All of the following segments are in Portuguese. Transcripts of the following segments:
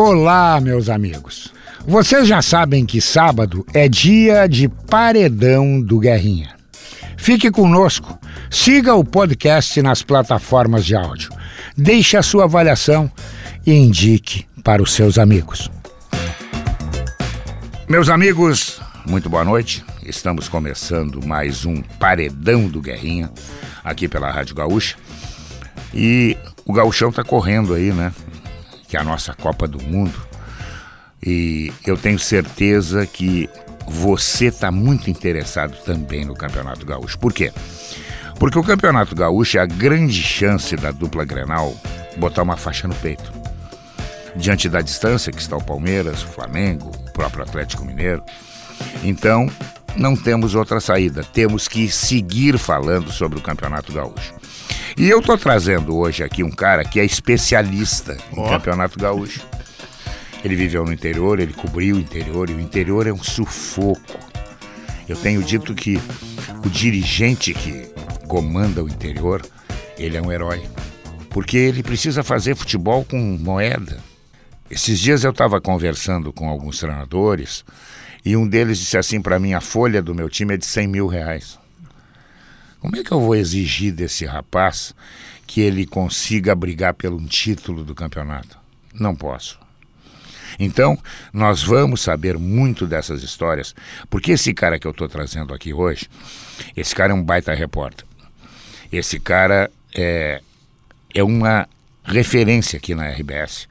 Olá, meus amigos. Vocês já sabem que sábado é dia de paredão do Guerrinha. Fique conosco, siga o podcast nas plataformas de áudio, deixe a sua avaliação e indique para os seus amigos. Meus amigos, muito boa noite. Estamos começando mais um Paredão do Guerrinha aqui pela Rádio Gaúcha. E o gauchão tá correndo aí, né? Que é a nossa Copa do Mundo. E eu tenho certeza que você está muito interessado também no Campeonato Gaúcho. Por quê? Porque o Campeonato Gaúcho é a grande chance da dupla Grenal botar uma faixa no peito. Diante da distância que está o Palmeiras, o Flamengo, o próprio Atlético Mineiro. Então, não temos outra saída. Temos que seguir falando sobre o Campeonato Gaúcho. E eu estou trazendo hoje aqui um cara que é especialista em. Campeonato Gaúcho. Ele viveu no interior, ele cobriu o interior, e o interior é um sufoco. Eu tenho dito que o dirigente que comanda o interior, ele é um herói. Porque ele precisa fazer futebol com moeda. Esses dias eu estava conversando com alguns treinadores e um deles disse assim para mim: a folha do meu time é de 100 mil reais. Como é que eu vou exigir desse rapaz que ele consiga brigar pelo título do campeonato? Não posso. Então, nós vamos saber muito dessas histórias, porque esse cara que eu estou trazendo aqui hoje, esse cara é um baita repórter. Esse cara é, é uma referência aqui na RBS.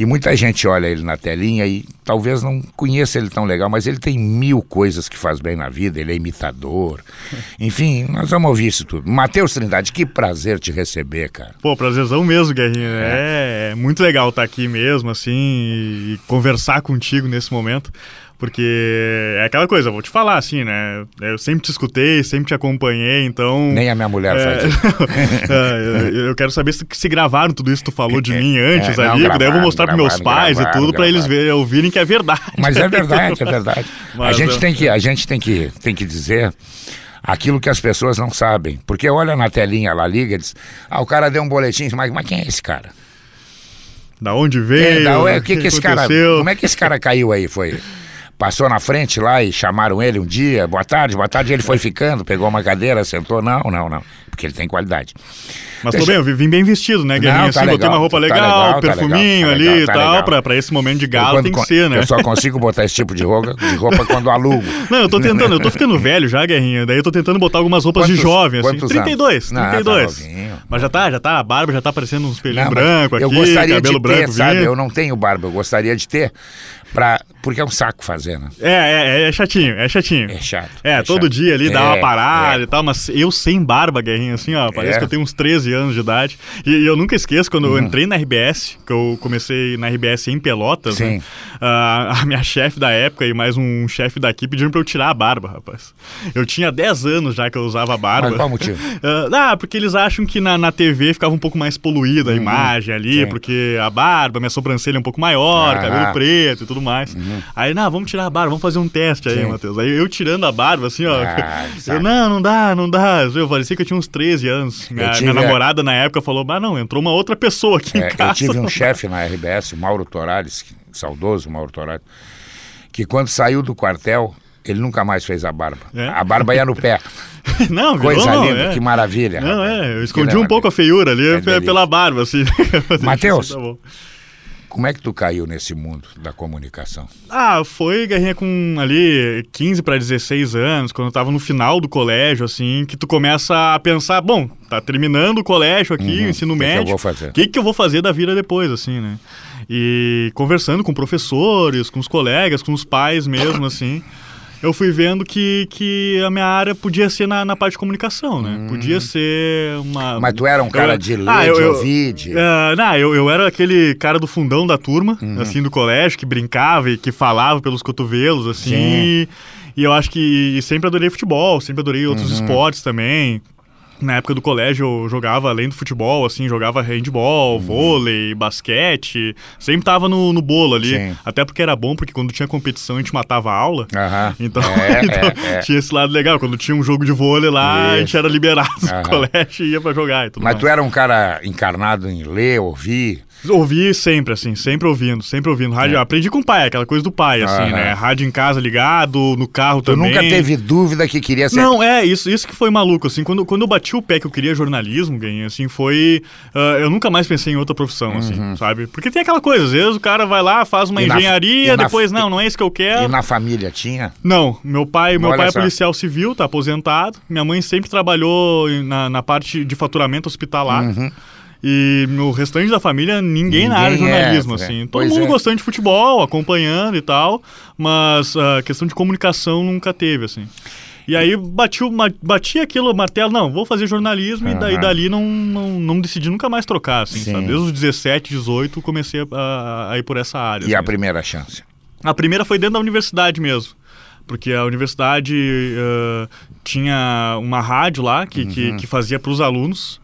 E muita gente olha ele na telinha e talvez não conheça ele tão legal, mas ele tem mil coisas que faz bem na vida, ele é imitador. Enfim, nós vamos ouvir isso tudo. Matheus Trindade, que prazer te receber, cara. Pô, prazerzão mesmo, Guerrinha. É, é muito legal estar aqui mesmo, assim, e, e conversar contigo nesse momento. Porque é aquela coisa, eu vou te falar assim, né? Eu sempre te escutei, sempre te acompanhei, então. Nem a minha mulher É, faz isso. é, eu- quero saber se, se gravaram tudo isso que tu falou de mim antes É, não, ali, daí eu vou gravaram, mostrar pros meus gravaram, pais e gravaram, tudo pra eles gravaram. verem, ouvirem que é verdade. Mas é verdade, é verdade. a Mas, gente é. tem que, a gente tem que, tem que dizer aquilo que as pessoas não sabem. Porque olha na telinha lá, liga e diz, ah, o cara deu um boletim, mas, mas quem é esse cara? Da onde É, veio? da- ué, o que, que esse cara. Como é que esse cara caiu aí? Foi. Passou na frente lá e chamaram ele um dia, boa tarde, boa tarde, ele foi ficando, pegou uma cadeira, sentou. Não, não, não. Porque ele tem qualidade. Mas Deixa- tô bem, eu vim bem vestido, né, Guerrinha? Não, tá assim, botei legal, uma roupa tá legal, tá perfuminho legal, tá ali legal, e tá tal, pra, pra esse momento de Eu gala quando tem que ser, né? Eu só consigo botar esse tipo de roupa, de roupa quando alugo. Não, eu tô tentando, eu tô ficando velho já, Guerrinha. Daí eu tô tentando botar algumas roupas de Quantos- jovem, assim. quantos 32, anos? Não, tá 32. novinho. Mas já tá, já tá, a barba já tá parecendo uns pelinhos brancos aqui, eu gostaria cabelo de branco ter, sabe? vindo. Eu não tenho barba, eu gostaria de ter, pra... porque é um saco fazer, né? É, é, é chatinho, é chatinho. É chato. É, todo chato. dia ali dá uma É, parada é. e tal, mas eu sem barba, Guerrinha, assim, ó, parece É. que eu tenho uns 13 anos de idade. E, e eu nunca esqueço, quando Uhum. eu entrei na RBS, que eu comecei na RBS em Pelotas, Sim. né? Ah, a minha chefe da época e mais um chefe daqui pediram pra eu tirar a barba, rapaz. Eu tinha 10 anos já que eu usava barba. Mas qual motivo? Ah, porque eles acham que na, na TV ficava um pouco mais poluída a imagem ali, Uhum. sim. porque a barba, minha sobrancelha é um pouco maior, Aham. cabelo preto e tudo mais. Aí, não, vamos tirar a barba, vamos fazer um teste aí, Uhum. Sim. Matheus. Aí eu tirando a barba, assim, ó. Ah, eu, não, não dá, não dá. Eu parecia que eu tinha uns 13 anos. Minha, tive minha namorada na época falou, mas não, entrou uma outra pessoa aqui É, em casa. eu tive um chefe na RBS, o Mauro Torales, que- saudoso Mauro Torales, que quando saiu do quartel, ele nunca mais fez a barba. É? A barba ia no pé. não, virou, Coisa não, linda, é. que maravilha. Não, é, eu escondi um pouco a feiura ali É pela barba, assim. Matheus. Tá. Como é que tu caiu nesse mundo da comunicação? Ah, foi, Guerrinha, com ali 15 para 16 anos, quando eu tava no final do colégio, assim, que tu começa a pensar, bom, tá terminando o colégio aqui, o ensino Uhum. que que eu médio. vou fazer? O que, que eu vou fazer da vida depois, assim, né? E conversando com professores, com os colegas, com os pais mesmo, assim. Eu fui vendo que, que a minha área podia ser na, na parte de comunicação, né? Podia ser uma. Hum. Mas tu era um cara Eu- de ler, Ah, eu- de ouvir, de... ah, não, eu, eu era aquele cara do fundão da turma, Uhum. assim, do colégio, que brincava e que falava pelos cotovelos, assim. Sim. E, e eu acho que e sempre adorei futebol, sempre adorei outros Uhum. esportes também. Na época do colégio eu jogava além do futebol, assim, jogava handball, Uhum. vôlei, basquete, sempre tava no, no bolo ali. Sim. Até porque era bom, porque quando tinha competição a gente matava a aula. Aham. Então, É, então é, é. tinha esse lado legal. Quando tinha um jogo de vôlei lá, a gente Isso. era liberado Aham. do colégio e ia pra jogar e tudo Mas mais. tu era um cara encarnado em ler, ouvir. Ouvi sempre, assim, sempre ouvindo, sempre ouvindo. Rádio, É. aprendi com o pai, aquela coisa do pai, assim, Aham. né? Rádio em casa ligado, no carro Tu também. nunca teve dúvida que queria ser. Não, é, isso, isso que foi maluco, assim, quando, quando eu bati o pé que eu queria jornalismo, ganhei, assim, foi... ah, eu nunca mais pensei em outra profissão, assim, sabe? Porque tem aquela coisa, às vezes o cara vai lá, faz uma Uhum. E na- engenharia, e na- depois, não, não é isso que eu quero. E na família tinha? Não, meu pai, meu Olha pai é só. policial civil, tá aposentado. Minha mãe sempre trabalhou na, na parte de faturamento hospitalar. E no restante da família, ninguém, na área de Ninguém é, jornalismo, é. assim. Todo Pois mundo é. gostando de futebol, acompanhando e tal, mas a questão de comunicação nunca teve, assim. E aí bati, o- bati aquilo, martelo, não, vou fazer jornalismo, e daí dali não, não, não decidi nunca mais trocar, assim, Sim. sabe? Desde os 17, 18, comecei a, a ir por essa área. E a assim. primeira chance? A primeira foi dentro da universidade mesmo. Porque a universidade eh, tinha uma rádio lá que, Uhum. que, que fazia para os alunos.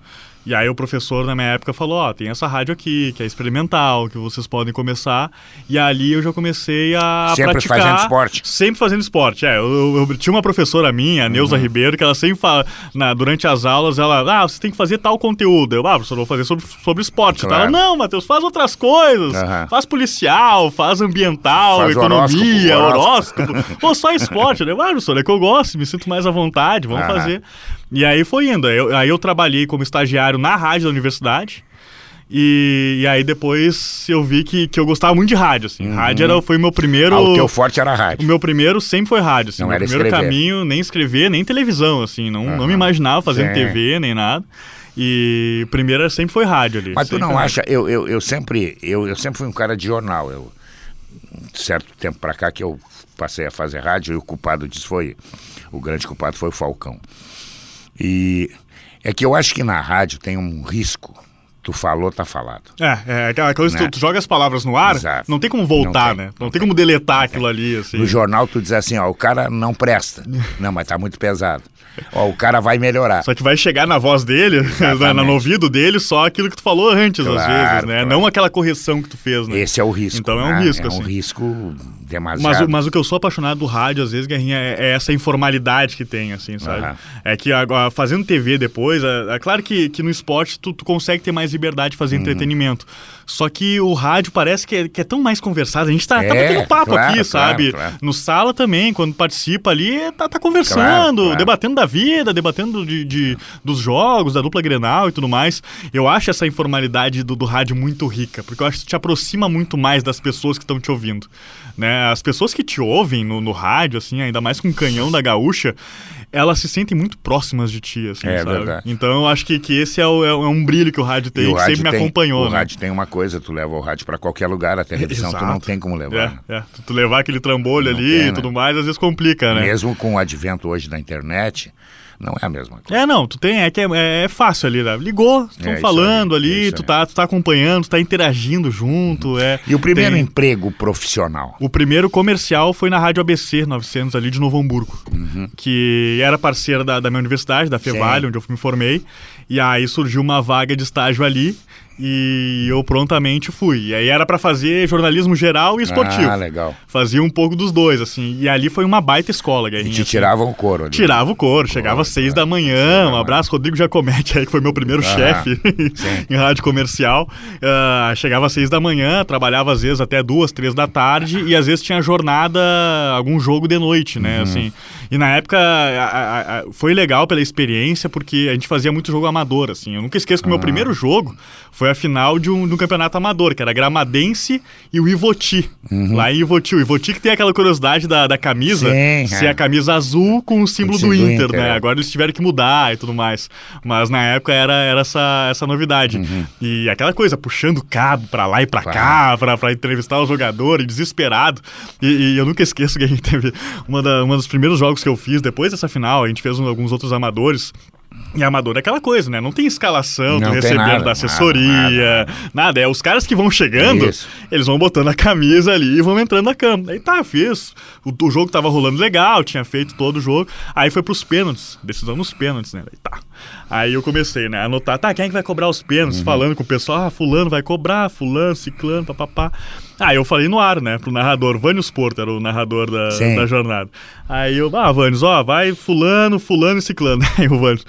E aí o professor, na minha época, falou, ó, tem essa rádio aqui, que é experimental, que vocês podem começar. E ali eu já comecei a Sempre praticar... fazendo esporte. Sempre fazendo esporte, é. Eu, eu- eu tinha uma professora minha, a Uhum. Neuza Ribeiro, que ela sempre fala, na, durante as aulas, ela, ah, você tem que fazer tal conteúdo. Eu, ah, professor, eu vou fazer sobre, sobre esporte. Claro. Ela, não, Matheus, faz outras coisas. Aham. Faz policial, faz ambiental, Faz economia, horóscopo, horóscopo. Ou só esporte, né? Ah, professor, é que eu gosto, me sinto mais à vontade, vamos Aham. fazer. E aí foi indo. Aí eu, aí eu trabalhei como estagiário na rádio da universidade. E, e aí depois eu vi que, que eu gostava muito de rádio, assim. Rádio era, foi o meu primeiro... Ah, o teu forte era a O rádio. meu primeiro sempre foi rádio, assim. Não meu era primeiro escrever. caminho, nem escrever, nem televisão, assim. Não, não Aham. me imaginava fazendo Sim. TV, nem nada. E o primeiro sempre foi rádio ali. Mas tu não acha, eu, eu, eu sempre eu, eu sempre fui um cara de jornal. Eu, um certo tempo pra cá que eu passei a fazer rádio e o culpado disso foi, o grande culpado foi o Falcão. E é que eu acho que na rádio tem um risco. Tu falou, tá falado. É, é aquela coisa, Né? tu, tu joga as palavras no ar, Exato. não tem como voltar, Não tem, né? Não tem como deletar aquilo ali, assim. No jornal tu diz assim, ó, o cara não presta. Não, mas tá muito pesado. Ó, o cara vai melhorar. Só que vai chegar na voz dele, na, no ouvido dele, só aquilo que tu falou antes, às Claro, vezes, né? claro. não aquela correção que tu fez, né? Esse é o risco. Então é um né? risco, É assim. um risco demasiado. Mas, o- mas o que eu sou apaixonado do rádio, às vezes, Guerrinha, é, é essa informalidade que tem, assim, sabe? Aham. É que agora, fazendo TV depois, é, é claro que, que no esporte tu, tu consegue ter mais liberdade de Uhum. fazer entretenimento. Só que o rádio parece que é, que é tão mais conversado. A gente tá, tá É, batendo papo claro, aqui, sabe? claro. No sala também, quando participa ali, tá, tá conversando, debatendo da vida, debatendo de, de- dos jogos, da dupla Grenal e tudo mais. Eu acho essa informalidade do, do rádio muito rica, porque eu acho que te aproxima muito mais das pessoas que estão te ouvindo. Né? As pessoas que te ouvem no, no rádio, assim, ainda mais com o canhão da gaúcha, elas se sentem muito próximas de ti, assim, É sabe? verdade. Então eu acho que, que esse é, o- é um brilho que o rádio tem, o que rádio sempre me tem- acompanhou. O né? rádio tem uma coisa, tu leva o rádio pra qualquer lugar, a televisão tu não Exato. tem como levar. né? É, é. Tu, tu levar aquele trambolho Não ali tem, e né? tudo mais, às vezes complica, né? Mesmo com o advento hoje da internet, não é a mesma coisa. É, não, tu tem, é que é, é fácil ali, né? Ligou, estão É falando aí, é ali, isso tu aí. tá, tu tá acompanhando, tu tá interagindo junto, é. E o primeiro tem- emprego profissional? O primeiro comercial foi na Rádio ABC 900 ali de Novo Hamburgo, que era parceira da, da minha universidade, da Fevale, Sim. onde eu me formei. E aí surgiu uma vaga de estágio ali e eu prontamente fui. E aí era pra fazer jornalismo geral e esportivo. Ah, legal. Fazia um pouco dos dois, assim. E ali foi uma baita escola, E Guerrinha. te assim. tiravam o couro ali. Tirava o couro, chegava às seis da manhã. Um abraço, Rodrigo Jacomete, aí, que foi meu primeiro Ah, chefe em rádio comercial. Ah, chegava às seis da manhã, trabalhava às vezes até duas, três da tarde, e às vezes tinha jornada, algum jogo de noite, né? Uhum. Assim. E na época a- a- foi legal pela experiência, porque a gente fazia muito jogo amador, assim. Eu nunca esqueço que o Ah. meu primeiro jogo foi a final de um, de um campeonato amador, que era Gramadense e o Ivoti. Lá em Ivoti. O Ivoti que tem aquela curiosidade da, da camisa, Sim, ser é. a camisa azul com o símbolo O do símbolo do Inter, Inter, né? é. Agora eles tiveram que mudar e tudo mais. Mas na época era, era essa, essa novidade. E aquela coisa, puxando cabo pra lá e pra Claro. cá, pra, pra entrevistar o jogador, e desesperado. E, e eu nunca esqueço que a gente teve uma, da, uma dos primeiros jogos que eu fiz, depois dessa final, a gente fez alguns outros amadores. E amador é aquela coisa, né? Não tem escalação, Não tu recebendo nada, da assessoria, nada, É os caras que vão chegando, Isso. eles vão botando a camisa ali e vão entrando na cama. Aí tá, fiz. O, o jogo tava rolando legal, tinha feito todo o jogo. Aí foi pros pênaltis, decisão nos pênaltis, né? Aí tá. Aí eu comecei, né, a anotar, tá, quem é que vai cobrar os Uhum. pênaltis? Falando com o pessoal, ah, fulano vai cobrar, fulano, ciclano, papapá. Aí eu falei no ar, né, pro narrador, Vânios Porto era o narrador da, Sim. da jornada. Aí eu, ah, Vânios, ó, vai fulano, fulano e ciclano. Aí o Vânios,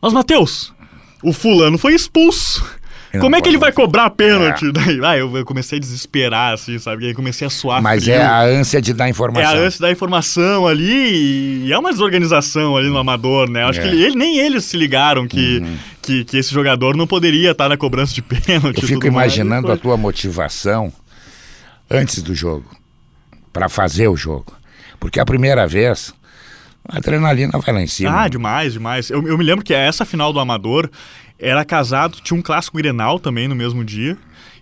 mas Matheus, o fulano foi expulso. Como é que ele vai cobrar pênalti? Daí, ah, eu, eu comecei a desesperar, assim, sabe? Aí comecei a suar Mas frio. é a ânsia de dar É informação. a ânsia da informação ali e é uma desorganização ali no amador, né? Acho É. que ele, ele- nem eles se ligaram que, que, que esse jogador não poderia estar na cobrança de pênalti. Eu fico mais. imaginando Foi- a tua motivação antes do jogo, para fazer o jogo. Porque a primeira vez, a adrenalina vai lá em cima. Ah, demais, demais. Eu, eu me lembro que essa final do Amador era casado, tinha um clássico Grenal também no mesmo dia.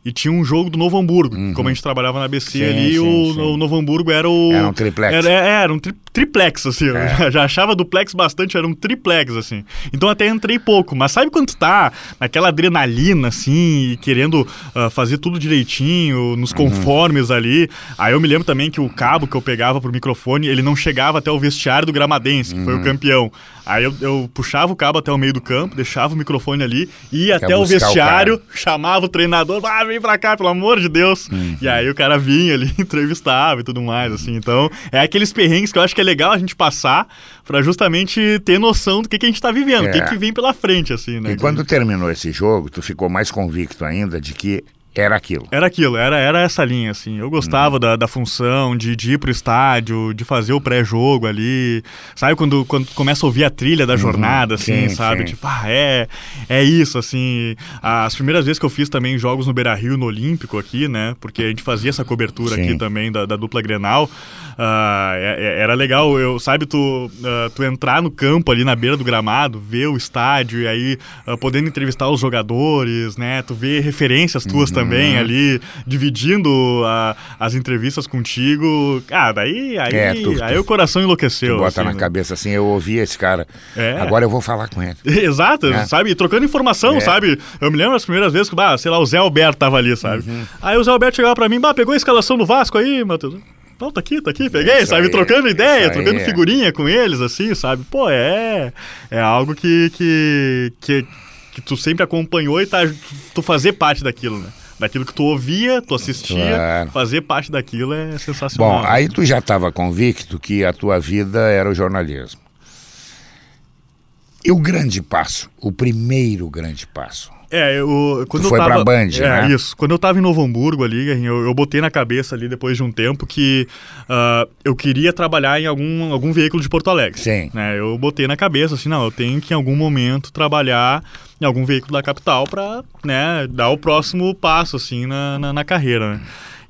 E tinha um jogo do Novo Hamburgo. Como a gente trabalhava na ABC Sim, ali, sim, o, sim. o Novo Hamburgo era o. Era um triplex. Era, é, era um tri- triplex, assim. Eu já, achava duplex bastante, era um triplex, assim. Então até entrei pouco. Mas sabe quando tu tá naquela adrenalina, assim, e querendo ah, fazer tudo direitinho, nos Uhum. conformes ali. Aí eu me lembro também que o cabo que eu pegava pro microfone, ele não chegava até o vestiário do Gramadense, que foi Uhum. o campeão. Aí eu, eu puxava o cabo até o meio do campo, deixava o microfone ali, ia Quer até o buscar o vestiário, chamava o treinador, ah, vem pra cá, pelo amor de Deus. Uhum. E aí o cara vinha ali, entrevistava e tudo mais, assim. Então, é aqueles perrengues que eu acho que é legal a gente passar pra justamente ter noção do que, que a gente tá vivendo, o que, É. que vem pela frente, assim, né? E quando terminou esse jogo, tu ficou mais convicto ainda de que era aquilo. Era aquilo, era, era essa linha, assim. Eu gostava Uhum. da, da função de, de ir pro estádio, de fazer o pré-jogo ali. Sabe quando, quando começa a ouvir a trilha da jornada, assim, Uhum. Sim, sabe? sim. Tipo, ah, é, é isso, assim. As primeiras vezes que eu fiz também jogos no Beira Rio, no Olímpico aqui, né? Porque a gente fazia essa cobertura Sim. aqui também da, da dupla Grenal. é- era legal, eu, sabe, tu, ah, tu entrar no campo ali na beira do gramado, ver o estádio e aí ah, podendo entrevistar os jogadores, né? Tu vê referências Uhum. Também ali, dividindo ah, as entrevistas contigo. Ah, daí, aí, É, tu- tu- aí o coração enlouqueceu. Tu bota assim, na né? cabeça assim, eu ouvi esse cara. É. Agora eu vou falar com ele. Exato, É. sabe? Trocando informação, É. sabe? Eu me lembro as primeiras vezes que, bah, sei lá, o Zé Alberto tava ali, sabe? Uhum. Aí o Zé Alberto chegava pra mim, bah, pegou a escalação do Vasco aí, Matheus? Não, tá aqui, tá aqui, peguei, Isso sabe? aí, trocando ideia, trocando aí. figurinha com eles, assim, sabe? Pô, é. É algo que. que, que, que tu sempre acompanhou e tá, tu fazer parte daquilo, né? Daquilo que tu ouvia, tu assistia, Claro. fazer parte daquilo é sensacional. Bom, aí tu já estava convicto que a tua vida era o jornalismo. E o grande passo, o primeiro grande passo. É, eu, quando Tu eu foi tava, pra Band, é, né? isso. Quando eu tava em Novo Hamburgo ali, eu, eu botei na cabeça ali, depois de um tempo, que ah, eu queria trabalhar em algum, algum veículo de Porto Alegre. Sim. Né? Eu botei na cabeça, assim, não, eu tenho que em algum momento trabalhar em algum veículo da capital pra, né, dar o próximo passo, assim, na, na, na carreira, né?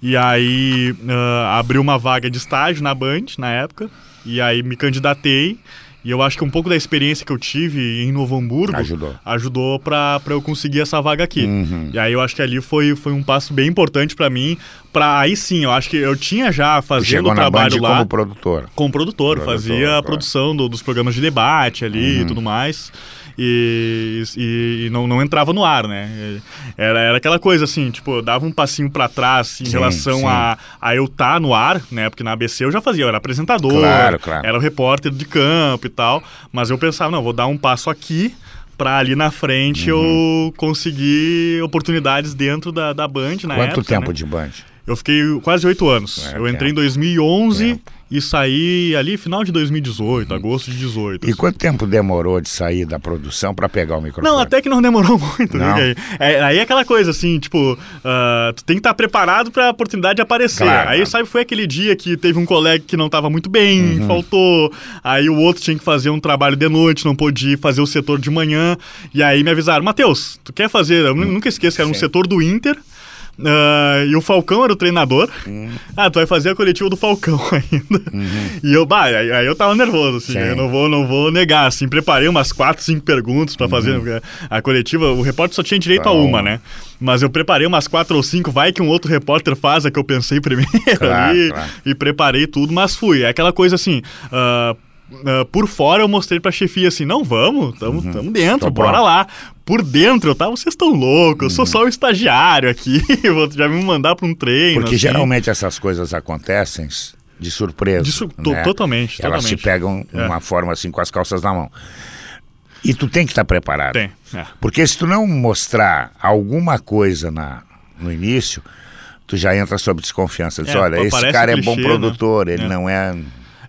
E aí ah, abriu uma vaga de estágio na Band, na época, e aí me candidatei, e eu acho que um pouco da experiência que eu tive em Novo Hamburgo Ajudou. ajudou pra pra eu conseguir essa vaga aqui. Uhum. E aí eu acho que ali foi, foi um passo bem importante pra mim, para aí sim, eu acho que eu tinha já fazendo o trabalho lá como produtor. como produtor, Produtor, fazia claro. a produção do- dos programas de debate ali e tudo mais. E, e- e não, não entrava no ar, né? Era, era aquela coisa assim, tipo, eu dava um passinho pra trás em Sim, relação sim. a, a eu estar no ar, né? Porque na ABC eu já fazia, eu era apresentador, Claro, claro. era o repórter de campo e tal. Mas eu pensava, não, vou dar um passo aqui pra ali na frente Uhum. eu conseguir oportunidades dentro da, da Band na Quanto época, tempo né? de Band? Eu fiquei quase oito anos. É, eu entrei em tempo. 2011 Tempo. E saí ali final de 2018, agosto de 18. E assim. quanto tempo demorou de sair da produção para pegar o microfone? Não, até que não demorou muito, Não. né? É, aí é aquela coisa assim, tipo, ah, tu tem que estar preparado pra oportunidade de aparecer. Claro, aí, claro. sabe, foi aquele dia que teve um colega que não tava muito bem, Uhum. faltou. Aí o outro tinha que fazer um trabalho de noite, não pôde ir fazer o setor de manhã. E aí me avisaram, Matheus, tu quer fazer? Eu nu- nunca esqueço que era um. Sim. setor do Inter. Ah, e o Falcão era o treinador. Hum. Ah, tu vai fazer a coletiva do Falcão ainda. E eu, bah, aí, aí eu tava nervoso, assim, Uhum. Sim. eu não vou, não vou negar, assim, preparei umas quatro, cinco perguntas pra fazer Uhum. a coletiva, o repórter só tinha direito a Então. uma, né? Mas eu preparei umas quatro ou cinco, vai que um outro repórter faz a que eu pensei primeiro Claro, ali, claro. e preparei tudo, mas fui. É aquela coisa assim, ah, uh, por fora eu mostrei pra chefia assim, não, vamos, tamo, Uhum. tamo dentro, Tô bora pronto. lá. Por dentro eu tava, vocês estão loucos, eu sou Uhum. só um estagiário aqui, vou já me mandar pra um treino. Porque assim. geralmente essas coisas acontecem de surpresa. De to- né? totalmente, Elas te pegam É. uma forma assim com as calças na mão. E tu tem que estar preparado. Tem, é. Porque se tu não mostrar alguma coisa na, no início, tu já entra sob desconfiança. Diz, É, olha, esse cara é bom clichê, produtor, ele É. não é.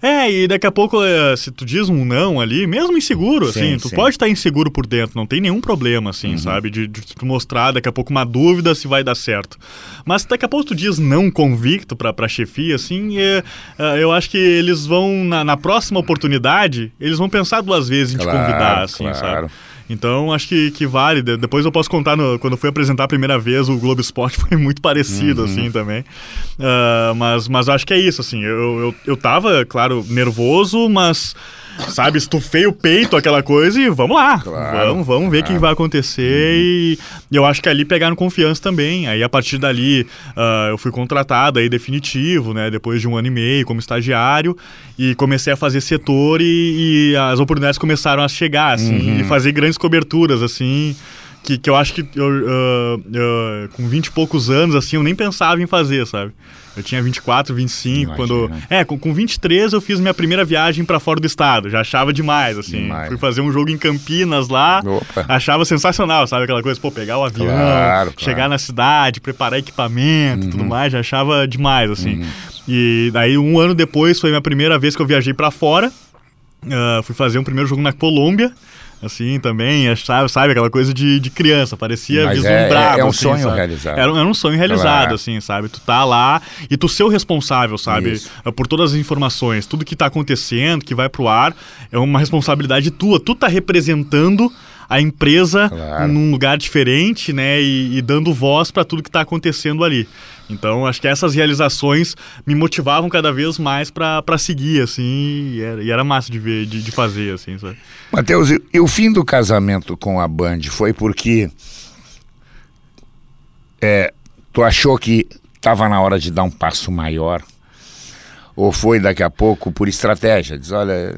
É, e daqui a pouco, eh, se tu diz um não ali, mesmo inseguro, Sim, assim, tu sim. pode estar inseguro por dentro, não tem nenhum problema, Uhum. assim, sabe? De, de tu mostrar daqui a pouco uma dúvida se vai dar certo. Mas daqui a pouco tu diz não convicto pra, pra chefia, assim, é, é, eu acho que eles vão, na, na próxima oportunidade, eles vão pensar duas vezes em Claro, te convidar, assim, claro. sabe? Então, acho que, que vale. De- Depois eu posso contar, no- quando eu fui apresentar a primeira vez, o Globo Esporte foi muito parecido, assim, também. Ah, mas, mas acho que é isso, assim. Eu, eu, eu tava, claro, nervoso, mas, sabe, estufei o peito, aquela coisa, e vamos lá. Claro, vamos, vamos ver o que claro. vai acontecer. E, e eu acho que ali pegaram confiança também. Aí, a partir dali, ah, eu fui contratado aí definitivo, né? Depois de um ano e meio como estagiário. E comecei a fazer setor e, e as oportunidades começaram a chegar, assim, e fazer grandes coberturas, assim. Que, que eu acho que eu, ah, ah, com 20 e poucos anos, assim, eu nem pensava em fazer, sabe? Eu tinha 24, 25, Imagina. quando. É, com, com 23 eu fiz minha primeira viagem pra fora do estado. Já achava demais, assim. Demais. Fui fazer um jogo em Campinas lá. Opa. Achava sensacional, sabe? Aquela coisa, pô, pegar o avião, Claro, chegar claro. na cidade, preparar equipamento e tudo mais, já achava demais, assim. E daí, um ano depois, foi a minha primeira vez que eu viajei pra fora. Ah, fui fazer um primeiro jogo na Colômbia. Assim, também, achava, sabe, aquela coisa de, de criança, parecia Mas é- vislumbrado. é um assim, sonho sabe? realizado. Era, um- era um sonho realizado, Claro. assim, sabe? Tu tá lá e tu ser o responsável, sabe? Isso. Por todas as informações, tudo que tá acontecendo, que vai pro ar, é uma responsabilidade tua. Tu tá representando a empresa Claro. num lugar diferente, né? E, e dando voz para tudo que tá acontecendo ali. Então, acho que essas realizações me motivavam cada vez mais para seguir, assim, e era, e era massa de ver, de, de fazer, assim, sabe? Matheus, e, o fim do casamento com a Band foi porque é, tu achou que estava na hora de dar um passo maior? Ou foi daqui a pouco por estratégia? Diz, olha.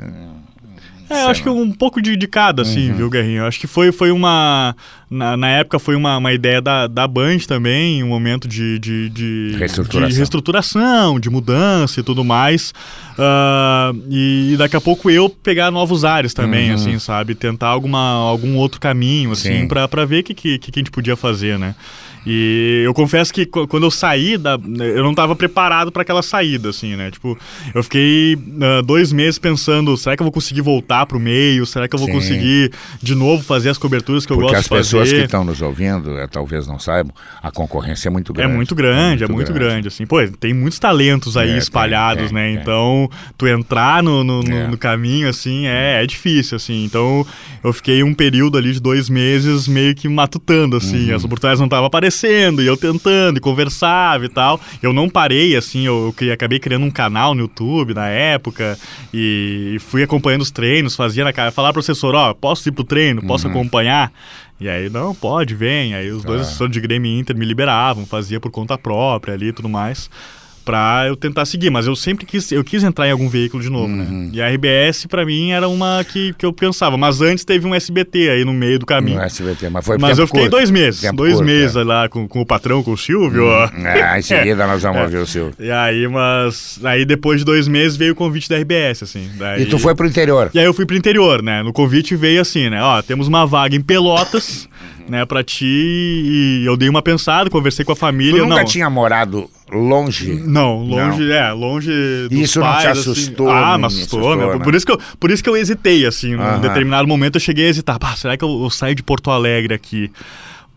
É, eu acho que um pouco de, de cada, assim, viu, Guerrinho? Eu acho que foi, foi uma. Na, na época foi uma, uma ideia da, da Band também, um momento de, de, de, Reestruturação. de reestruturação, de mudança e tudo mais. Ah, e daqui a pouco eu pegar novos ares também, Uhum. assim, sabe? Tentar alguma, algum outro caminho, assim, pra ver o que, que, que a gente podia fazer, né? E eu confesso que qu- quando eu saí da. Eu não estava preparado para aquela saída, assim, né? Tipo, eu fiquei ah, dois meses pensando: será que eu vou conseguir voltar pro meio? Será que eu vou Sim. conseguir de novo fazer as coberturas que eu Porque gosto as de fazer? pessoas que estão nos ouvindo é, talvez não saibam, a concorrência é muito É grande. muito grande, é muito, grande. assim. Pô, tem muitos talentos aí É, espalhados, tem, né? tem. Então, tu entrar no, no, no- É. no caminho, assim, é, é difícil, assim. Então, eu fiquei um período ali de dois meses meio que matutando, assim. Uhum. As oportunidades não estavam aparecendo, e eu tentando, e conversava e tal. Eu não parei, assim, eu, eu acabei criando um canal no YouTube na época, e fui acompanhando os treinos, fazia na cara, falar pro professor, ó, posso ir pro treino, posso Uhum. acompanhar? E aí, não, pode, vem. Aí os dois Ah. assessores de Grêmio Inter me liberavam, fazia por conta própria ali e tudo mais, pra eu tentar seguir. Mas eu sempre quis, eu quis entrar em algum veículo de novo, Uhum. né? E a RBS, pra mim, era uma que, que eu pensava. Mas antes teve um SBT aí no meio do caminho. No SBT, mas foi Mas eu fiquei curto. dois meses, dois curto, meses é. lá com, com o patrão, com o Silvio. Ah, em seguida nós vamos É. ouvir o Silvio. E aí, mas. Aí depois de dois meses veio o convite da RBS, assim. Daí... E tu foi pro interior. E aí eu fui pro interior, né? No convite veio assim, né? Ó, temos uma vaga em Pelotas, né, pra ti. E eu dei uma pensada, conversei com a Tu família. nunca não, tinha morado longe? não, longe, é, longe dos Isso não te pais, assustou Assim. Ah, me assustou, assustou, né? né? Por, isso que eu, por isso que eu hesitei, assim. Num Aham. determinado momento eu cheguei a hesitar. Pá, será que eu, eu saio de Porto Alegre aqui?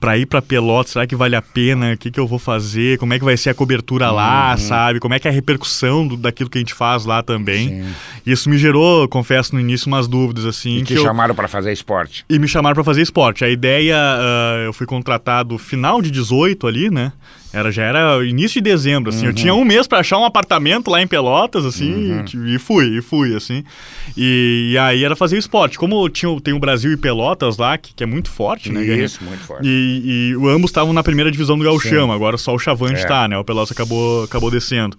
Pra ir pra Pelotas, será que vale a pena? O que, que eu vou fazer? Como é que vai ser a cobertura Uhum. lá, sabe? Como é que é a repercussão do- daquilo que a gente faz lá também? Sim. Isso me gerou, confesso, no início, umas dúvidas, assim. E que te eu- chamaram pra fazer esporte. e me chamaram pra fazer esporte. A ideia, ah, eu fui contratado final de 18 ali, né? Era, já era início de dezembro, assim. Eu tinha um mês pra achar um apartamento lá em Pelotas, assim, e, e fui, e fui, assim. E, e aí era fazer esporte. Como tinha, tem o Brasil e Pelotas lá, que, que é muito forte, né? Isso, muito forte. E, e ambos estavam na primeira divisão do Gauchão, agora só o Chavante É. tá, né? O Pelotas acabou, acabou descendo.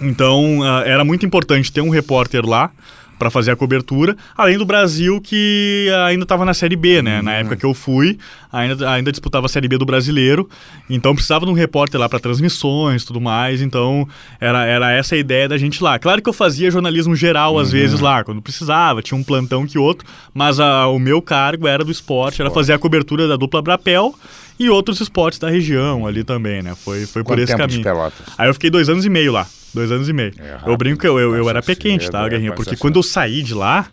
Então, ah, era muito importante ter um repórter lá para fazer a cobertura, além do Brasil que ainda estava na Série B, né? Na época que eu fui, ainda, ainda disputava a Série B do Brasileiro, então precisava de um repórter lá para transmissões, tudo mais, então era, era essa a ideia da gente lá. Claro que eu fazia jornalismo geral às vezes lá, quando precisava, tinha um plantão que outro, mas a, o meu cargo era do esporte, era fazer a cobertura da dupla Brapel e outros esportes da região ali também, né? Foi, foi por esse caminho. Aí eu fiquei dois anos e meio lá. Dois anos e meio. É eu rápido, brinco que eu, eu, eu era passa pé quente, cedo, tá, é, Guerrinha? Porque quando eu saí de lá,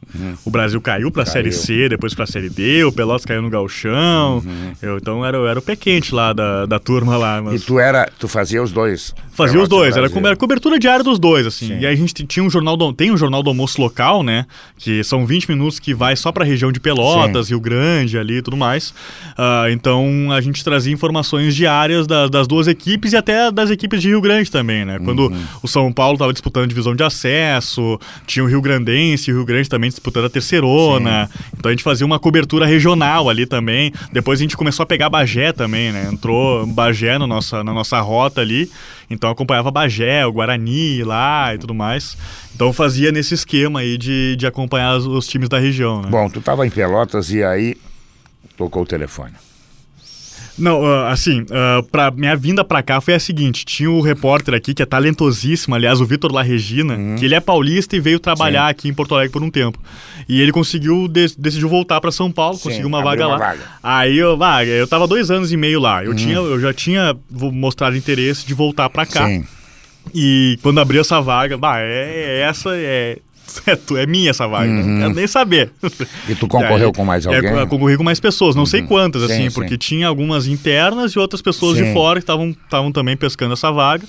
o Brasil caiu pra Série Caiu. C, depois pra Série D, o Pelotas caiu no Galchão. Eu, então era, eu era o pé quente lá da, da turma lá. E Mas... tu era, tu fazia os dois? Fazia os Pelotas e dois, era, era cobertura diária dos dois, assim. Sim. E aí a gente tinha um jornal do, tem um jornal do almoço local, né? Que são 20 minutos que vai só pra região de Pelotas, Rio Grande ali e tudo mais. Ah, então a gente trazia informações diárias da- das duas equipes e até das equipes de Rio Grande também, né? Quando Uhum. o São Paulo tava disputando divisão de acesso, tinha o Rio Grandense e o Rio Grande também disputando a terceirona. Então a gente fazia uma cobertura regional ali também. Depois a gente começou a pegar Bagé também, né? Entrou Bagé na nossa, na nossa rota ali. Então acompanhava Bagé, o Guarani lá e tudo mais. Então fazia nesse esquema aí de, de acompanhar os, os times da região, né? Bom, tu estava em Pelotas e aí tocou o telefone. Não, ah, assim, ah, pra minha vinda pra cá foi a seguinte: tinha o repórter aqui que é talentosíssimo, aliás, o Vitor La Regina, que ele é paulista e veio trabalhar Uhum. Sim. aqui em Porto Alegre por um tempo. E ele conseguiu, de- decidiu voltar pra São Paulo, Sim, conseguiu uma vaga uma lá. vaga. Aí eu, ah, eu tava dois anos e meio lá. Uhum. Eu, tinha, eu já tinha mostrado interesse de voltar pra cá. Sim. E quando abriu essa vaga, bah, é, é essa, é. É, é minha essa vaga, não quero nem saber. E tu concorreu Aí, com mais é, alguém? Uhum. eu concorri com mais pessoas, não sei quantas, Sim, assim, sim. porque tinha algumas internas e outras pessoas Sim. de fora que estavam estavam também pescando essa vaga.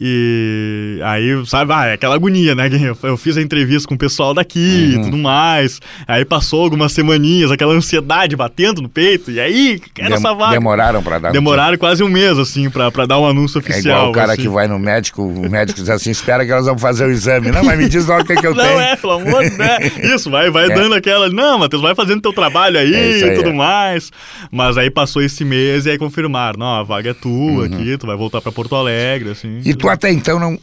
E aí, sabe, ah, é aquela agonia, né? Eu, fiz a entrevista com o pessoal daqui Uhum. e tudo mais. Aí passou algumas semaninhas, aquela ansiedade batendo no peito. E aí, quero Dem- essa vaga. Demoraram para dar Demoraram quase um mês, assim, pra, pra dar um anúncio É oficial. igual o cara assim. que vai no médico, o médico diz assim, espera que elas vão fazer o exame. Não, mas me diz logo o que, que eu Não, tenho. é, pelo amor de Deus. Isso, vai, vai É. dando aquela. Não, Matheus, vai fazendo teu trabalho aí É e tudo é. mais. Mas aí passou esse mês e aí confirmaram: não, a vaga é tua aqui, tu vai voltar pra Porto Alegre, assim. Uhum. E tu até então não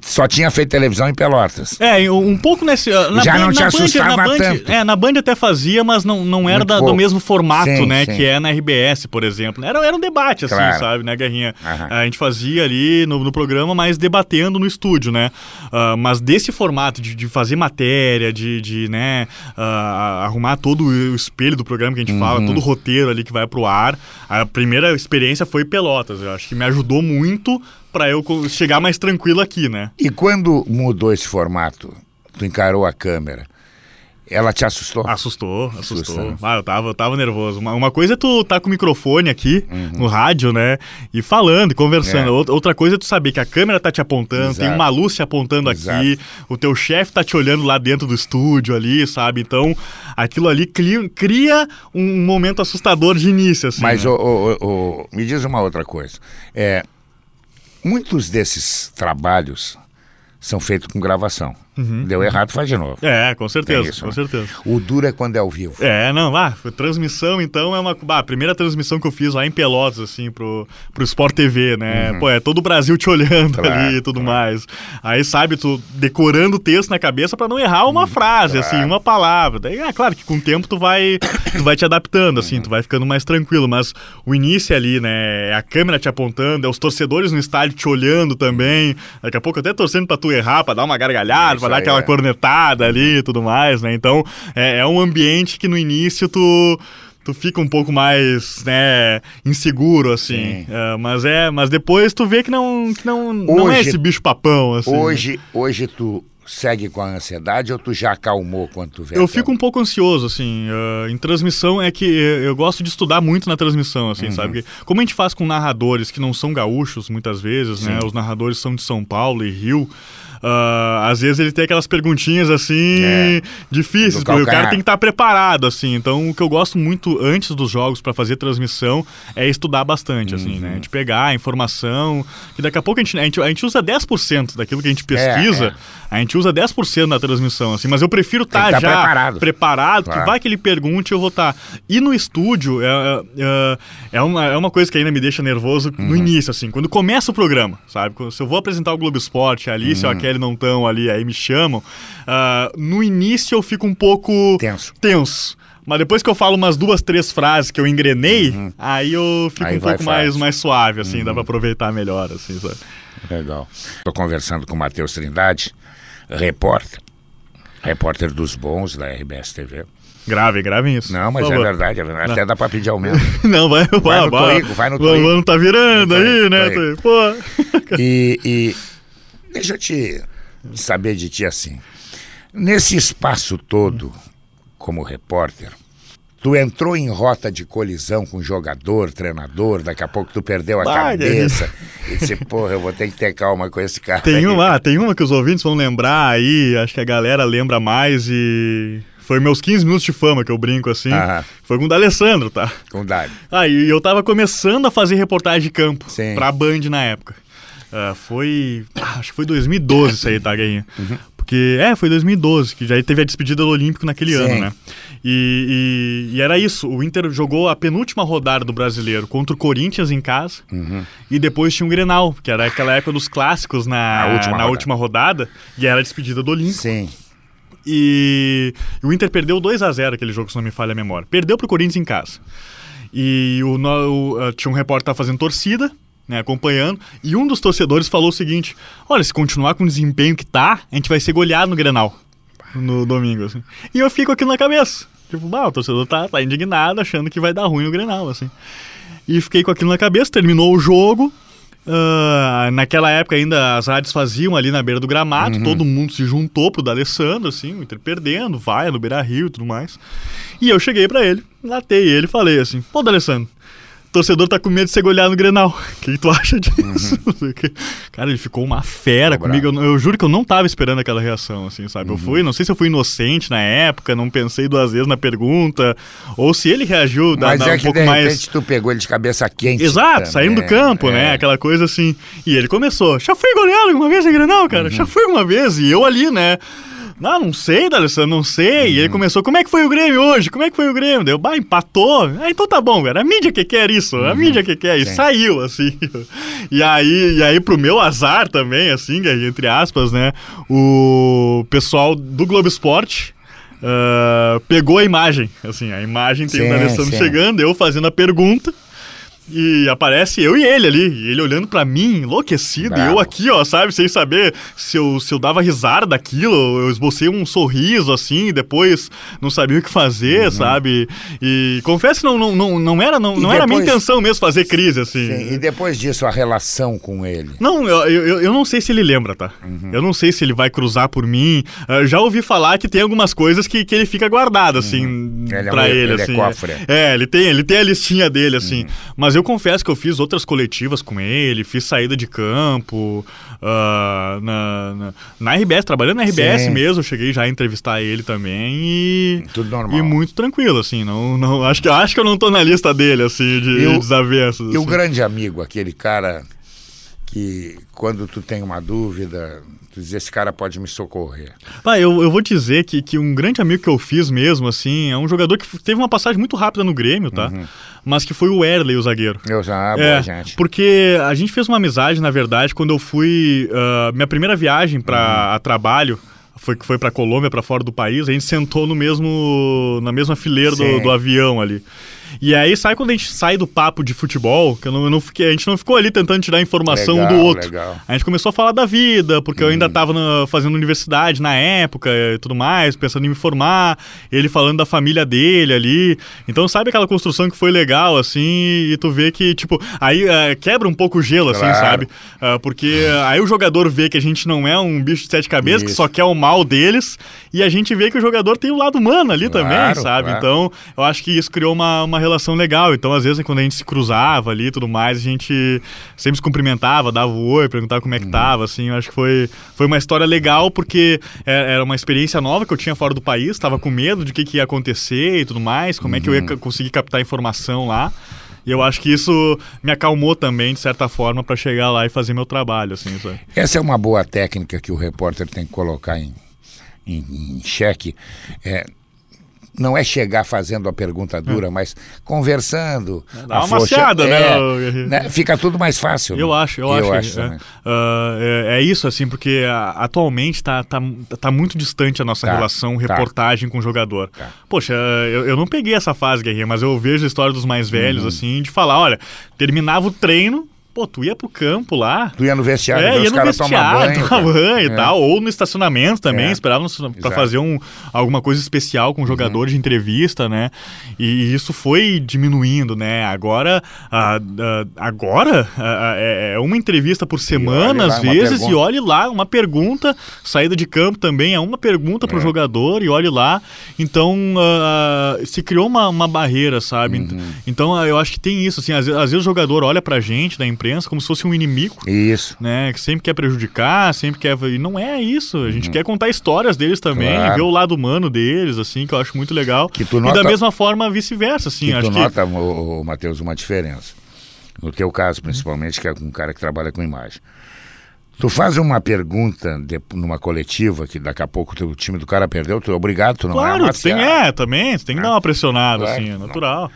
só tinha feito televisão em Pelotas. É, um pouco nesse. Na Já Band- não te na assustava na Band, tanto. É, na Band até fazia, mas não, não era da- do mesmo formato, Sim, né? sim. Que é na RBS, por exemplo. Era, era um debate, assim, Claro. sabe, né, Guerrinha? A gente fazia ali no, no programa, mas debatendo no estúdio, né? Ah, mas desse formato de, de fazer matéria, de, de né, ah, arrumar todo o espelho do programa que a gente Uhum. fala, todo o roteiro ali que vai pro ar. A primeira experiência foi Pelotas. Eu acho que me ajudou muito pra eu chegar mais tranquilo aqui, né? E quando mudou esse formato, tu encarou a câmera, ela te assustou? Assustou, assustou. Assusta, né? Ah, eu tava, eu tava nervoso. Uma, uma coisa é tu tá com o microfone aqui Uhum. no rádio, né? E falando e conversando. É. Outra, coisa é tu saber que a câmera tá te apontando, tem Exato. uma luz te apontando aqui, Exato. o teu chefe tá te olhando lá dentro do estúdio ali, sabe? Então, aquilo ali cria, cria um momento assustador de início, assim. Mas né? me diz uma outra coisa. É, muitos desses trabalhos são feitos com gravação. Deu errado, faz de novo. É, com certeza, É isso, com né? certeza. O duro é quando é ao vivo. É, não, ah, transmissão, então, é uma. ah, a primeira transmissão que eu fiz lá em Pelotas, assim, pro, pro Sport TV, né? Pô, é todo o Brasil te olhando Uhum. Claro, ali e tudo mais. Aí, sabe, tu decorando o texto na cabeça pra não errar uma frase, Uhum. claro. assim, uma palavra. Daí, é claro que com o tempo tu vai, tu vai te adaptando, assim, tu vai ficando mais tranquilo, mas o início ali, né? É a câmera te apontando, é os torcedores no estádio te olhando também. Daqui a pouco até torcendo pra tu errar, pra dar uma gargalhada, É pra dar aquela é. cornetada ali e tudo mais, né? Então, é, é um ambiente que no início tu tu fica um pouco mais, né, inseguro assim. Sim. É, mas é, mas depois tu vê que não que não, não é Hoje- esse bicho papão assim. Hoje, hoje tu segue com a ansiedade ou tu já acalmou quando tu vê Eu fico um pouco ansioso, assim, eh, em transmissão é que eu, eu gosto de estudar muito na transmissão, assim, sabe? Porque como a gente faz com narradores que não são gaúchos, muitas vezes, né? Os narradores são de São Paulo e Rio. Ah, às vezes ele tem aquelas perguntinhas assim É. difíceis, porque o cara tem que estar preparado, assim. Então, o que eu gosto muito antes dos jogos para fazer transmissão é estudar bastante, assim, Uhum. né? De pegar a informação, que daqui a pouco a gente, a gente, a gente usa 10% daquilo que a gente pesquisa, é. A gente usa 10% na transmissão, assim, mas eu prefiro estar tá já preparado. preparado, Claro. que vai que ele pergunte, eu vou estar. E no estúdio, é, é, é, uma, é uma coisa que ainda me deixa nervoso Uhum. no início, assim, quando começa o programa, sabe? Se eu vou apresentar o Globo Esporte, a Alice Uhum. ou a querem não estão ali, aí me chamam. Uh, no início eu fico um pouco tenso. tenso. Mas depois que eu falo umas duas, três frases que eu engrenei, uhum. aí eu fico aí um pouco mais, mais suave, assim, uhum. dá pra aproveitar melhor, assim, sabe? Legal. Tô conversando com o Matheus Trindade, repórter, repórter dos bons da RBS TV. Grave, grave isso. Não, mas é verdade, é verdade. Até dá pra pedir aumento. não, vai, vai, vai no vai, Twigo, vai no Twigo. O ano tá virando aí, né? Pô. E, e deixa eu te saber de ti assim. Nesse espaço todo, como repórter, tu entrou em rota de colisão com jogador, treinador, daqui a pouco tu perdeu a cabeça e disse, porra, eu vou ter que ter calma com esse cara. Tem uma, ah, tem uma que os ouvintes vão lembrar aí, acho que a galera lembra mais e foi meus 15 minutos de fama que eu brinco assim. Aham. Foi com o D'Alessandro, tá? Com o Dali. Ah, e eu tava começando a fazer reportagem de campo Sim. pra Band na época. Uh, foi. Ah, acho que foi 2012 isso aí, tá, Guinha? Uhum. Porque. É, foi 2012, que já teve a despedida do Olímpico naquele Sim. ano, né? E, e, e, era isso. O Inter jogou a penúltima rodada do brasileiro contra o Corinthians em casa. Uhum. E depois tinha um Grenal, que era aquela época dos clássicos na, última, na rodada. última rodada. E era a despedida do Olímpico. Sim. E o Inter perdeu 2 a 0 aquele jogo, se não me falha a memória. Perdeu pro Corinthians em casa. E o, o, tinha um repórter fazendo torcida, né, acompanhando, e um dos torcedores falou o seguinte: Olha, se continuar com o desempenho que tá, a gente vai ser goleado no Grenal. No domingo, assim. E eu fico aqui na cabeça. Tipo, bah, o torcedor tá, tá indignado, achando que vai dar ruim no Grenal, assim. E fiquei com aquilo na cabeça, terminou o jogo. Uh, naquela época ainda as rádios faziam ali na beira do gramado, uhum. todo mundo se juntou pro D'Alessandro, assim, o Inter perdendo, vai no Beira Rio e tudo mais. E eu cheguei para ele, latei ele e falei assim: pô, D'Alessandro, torcedor tá com medo de ser goleado no Grenal. O que, que, tu acha disso? Uhum. Cara, ele ficou uma fera comigo. Eu, eu, juro que eu não tava esperando aquela reação, assim, sabe? Uhum. Eu fui, não sei se eu fui inocente na época, não pensei duas vezes na pergunta, ou se ele reagiu da, Mas da, é um que pouco de mais... repente tu pegou ele de cabeça quente. Exato, saindo do campo, né? é. né? Aquela coisa assim. E ele começou, já fui goleado uma vez em Grenal, cara, uhum. já fui uma vez. E eu ali, né? Não, não sei, D'Alessandro, não sei. Uhum. E ele uhum. começou, como é que foi o Grêmio hoje? Como é que foi o Grêmio? Deu, bah, empatou. Ah, então tá bom, cara. A mídia que quer isso, a uhum. mídia que quer. E Sim. saiu, assim. E aí, e aí, pro meu azar também, assim, entre aspas, né? O pessoal do Globo Esporte uh, pegou a imagem. Assim, a imagem tem sim, o D'Alessandro chegando, eu fazendo a pergunta. E aparece eu e ele ali, e ele olhando para mim, enlouquecido, Bravo. e eu aqui, ó, sabe, sem saber se eu, se eu dava risada daquilo, eu esbocei um sorriso assim, depois não sabia o que fazer, uhum. sabe? E confesso que não, não, não, não era, não, não depois... era a minha intenção mesmo fazer crise, assim. Sim, e depois disso, a relação com ele? Não, eu, eu, eu não sei se ele lembra, tá? Uhum. Eu não sei se ele vai cruzar por mim. Eu já ouvi falar que tem algumas coisas que, que ele fica guardado, assim, uhum. ele pra é um, ele, ele é assim. É, cofre. é, ele tem, ele tem a listinha dele, assim. Uhum. Mas eu confesso que eu fiz outras coletivas com ele, fiz saída de campo, uh, na, na, na, RBS, trabalhando na RBS Sim. mesmo, cheguei já a entrevistar ele também e. Tudo normal. E muito tranquilo, assim. Não, não, acho, que, acho que eu não tô na lista dele, assim, de, eu, desavenças. E assim. o grande amigo, aquele cara que quando tu tem uma dúvida, tu diz, esse cara pode me socorrer. Eu, eu vou dizer que, que um grande amigo que eu fiz mesmo, assim, é um jogador que teve uma passagem muito rápida no Grêmio, tá? Uhum. Mas que foi o Erley, o zagueiro. Eu já, boa, é, gente. Porque a gente fez uma amizade, na verdade, quando eu fui... Uh, minha primeira viagem para uhum. trabalho foi que foi para Colômbia, para fora do país, a gente sentou no mesmo na mesma fileira do, do, avião ali. E aí, sai quando a gente sai do papo de futebol, que eu não, eu não fiquei, a gente não ficou ali tentando tirar informação legal, um do outro. Legal. A gente começou a falar da vida, porque eu ainda estava uhum. fazendo universidade na época e tudo mais, pensando em me formar, ele falando da família dele ali. Então, sabe aquela construção que foi legal, assim, e tu vê que, tipo, aí uh, quebra um pouco o gelo, assim, claro. assim, sabe? Uh, porque aí o jogador vê que a gente não é um bicho de sete cabeças, Isso. que só quer o mal deles, e a gente vê que o jogador tem o um lado humano ali claro, também, sabe? Claro. Então, eu acho que isso criou uma, uma relação legal. Então, às vezes, quando a gente se cruzava ali e tudo mais, a gente sempre se cumprimentava, dava o oi, perguntava como é que uhum. tava, assim. Eu acho que foi, foi uma história legal, porque é, era uma experiência nova que eu tinha fora do país, estava com medo de o que, que, ia acontecer e tudo mais, como uhum. é que eu ia uhum. conseguir captar informação lá. E eu acho que isso me acalmou também, de certa forma, para chegar lá e fazer meu trabalho, assim, sabe? Essa é uma boa técnica que o repórter tem que colocar em, em, em xeque. É, não é chegar fazendo a pergunta dura, mas conversando. Dá uma maciada, né, é, né? Fica tudo mais fácil. Eu né? acho, eu, acho. que, é. também. Ah, é, é isso, assim, porque atualmente tá, tá, tá muito distante a nossa Tá, relação tá. reportagem com o jogador. Tá. Poxa, eu, eu não peguei essa fase, Guerrinha, mas eu vejo a história dos mais velhos, Uhum. assim, de falar, olha, terminava o treino, pô, tu ia pro campo lá, Tu ia no vestiário, é, ia no tomar vestiário, banho. tomar cara. banho e É. tal, ou no estacionamento também, É. esperava para fazer um, alguma coisa especial com o jogador Uhum. de entrevista, né? E isso foi diminuindo, né? Agora, ah, ah, agora ah, é é uma entrevista por semana, às vezes, e olhe lá, uma pergunta, saída de campo também é uma pergunta para o É. jogador, e olhe lá. Então, se criou uma, uma barreira, sabe? Uhum. Então, eu acho que tem isso, assim, às, vezes- às vezes o jogador olha pra gente, da imprensa, como se fosse um inimigo Isso. né, que sempre quer prejudicar, sempre quer. E não é isso. A gente quer contar histórias deles também, Uhum. Claro. ver o lado humano deles, assim, que eu acho muito legal. Que tu E nota- da mesma forma, vice-versa, assim. E acho tu que. nota, o, Matheus, uma diferença. No teu caso, principalmente, que é um cara que trabalha com imagem. Tu faz uma pergunta de- numa coletiva que daqui a pouco o time do cara perdeu, tu é obrigado, tu não é Claro, tem, é, também, tu tem que dar uma pressionada, Claro. assim, é natural.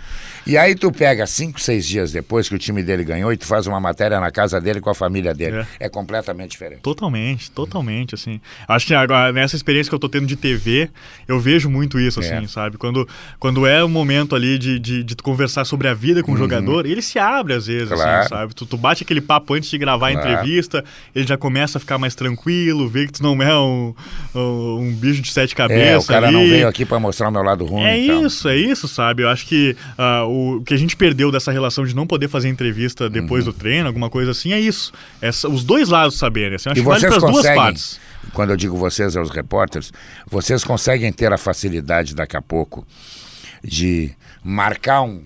E aí tu pega cinco, seis dias depois que o time dele ganhou e tu faz uma matéria na casa dele com a família dele. É, completamente diferente. Totalmente, totalmente, assim. Acho que agora, nessa experiência que eu tô tendo de TV, eu vejo muito isso, assim, É. sabe? Quando, quando é o momento ali de, de, de tu conversar sobre a vida com o jogador, ele se abre às vezes, Uhum. Claro. assim, sabe? Tu, tu bate aquele papo antes de gravar a Claro. entrevista, ele já começa a ficar mais tranquilo, vê que tu não é um, um, um bicho de sete cabeças É, o cara ali. não veio aqui pra mostrar o meu lado ruim. É e tal. isso, é isso, sabe? Eu acho que ah, o que a gente perdeu dessa relação de não poder fazer entrevista depois Uhum. do treino, alguma coisa assim, é isso. Essa- os dois lados saberem. Assim, acho E que vale para as duas partes. quando eu digo vocês, é os repórteres, vocês conseguem ter a facilidade daqui a pouco de marcar um,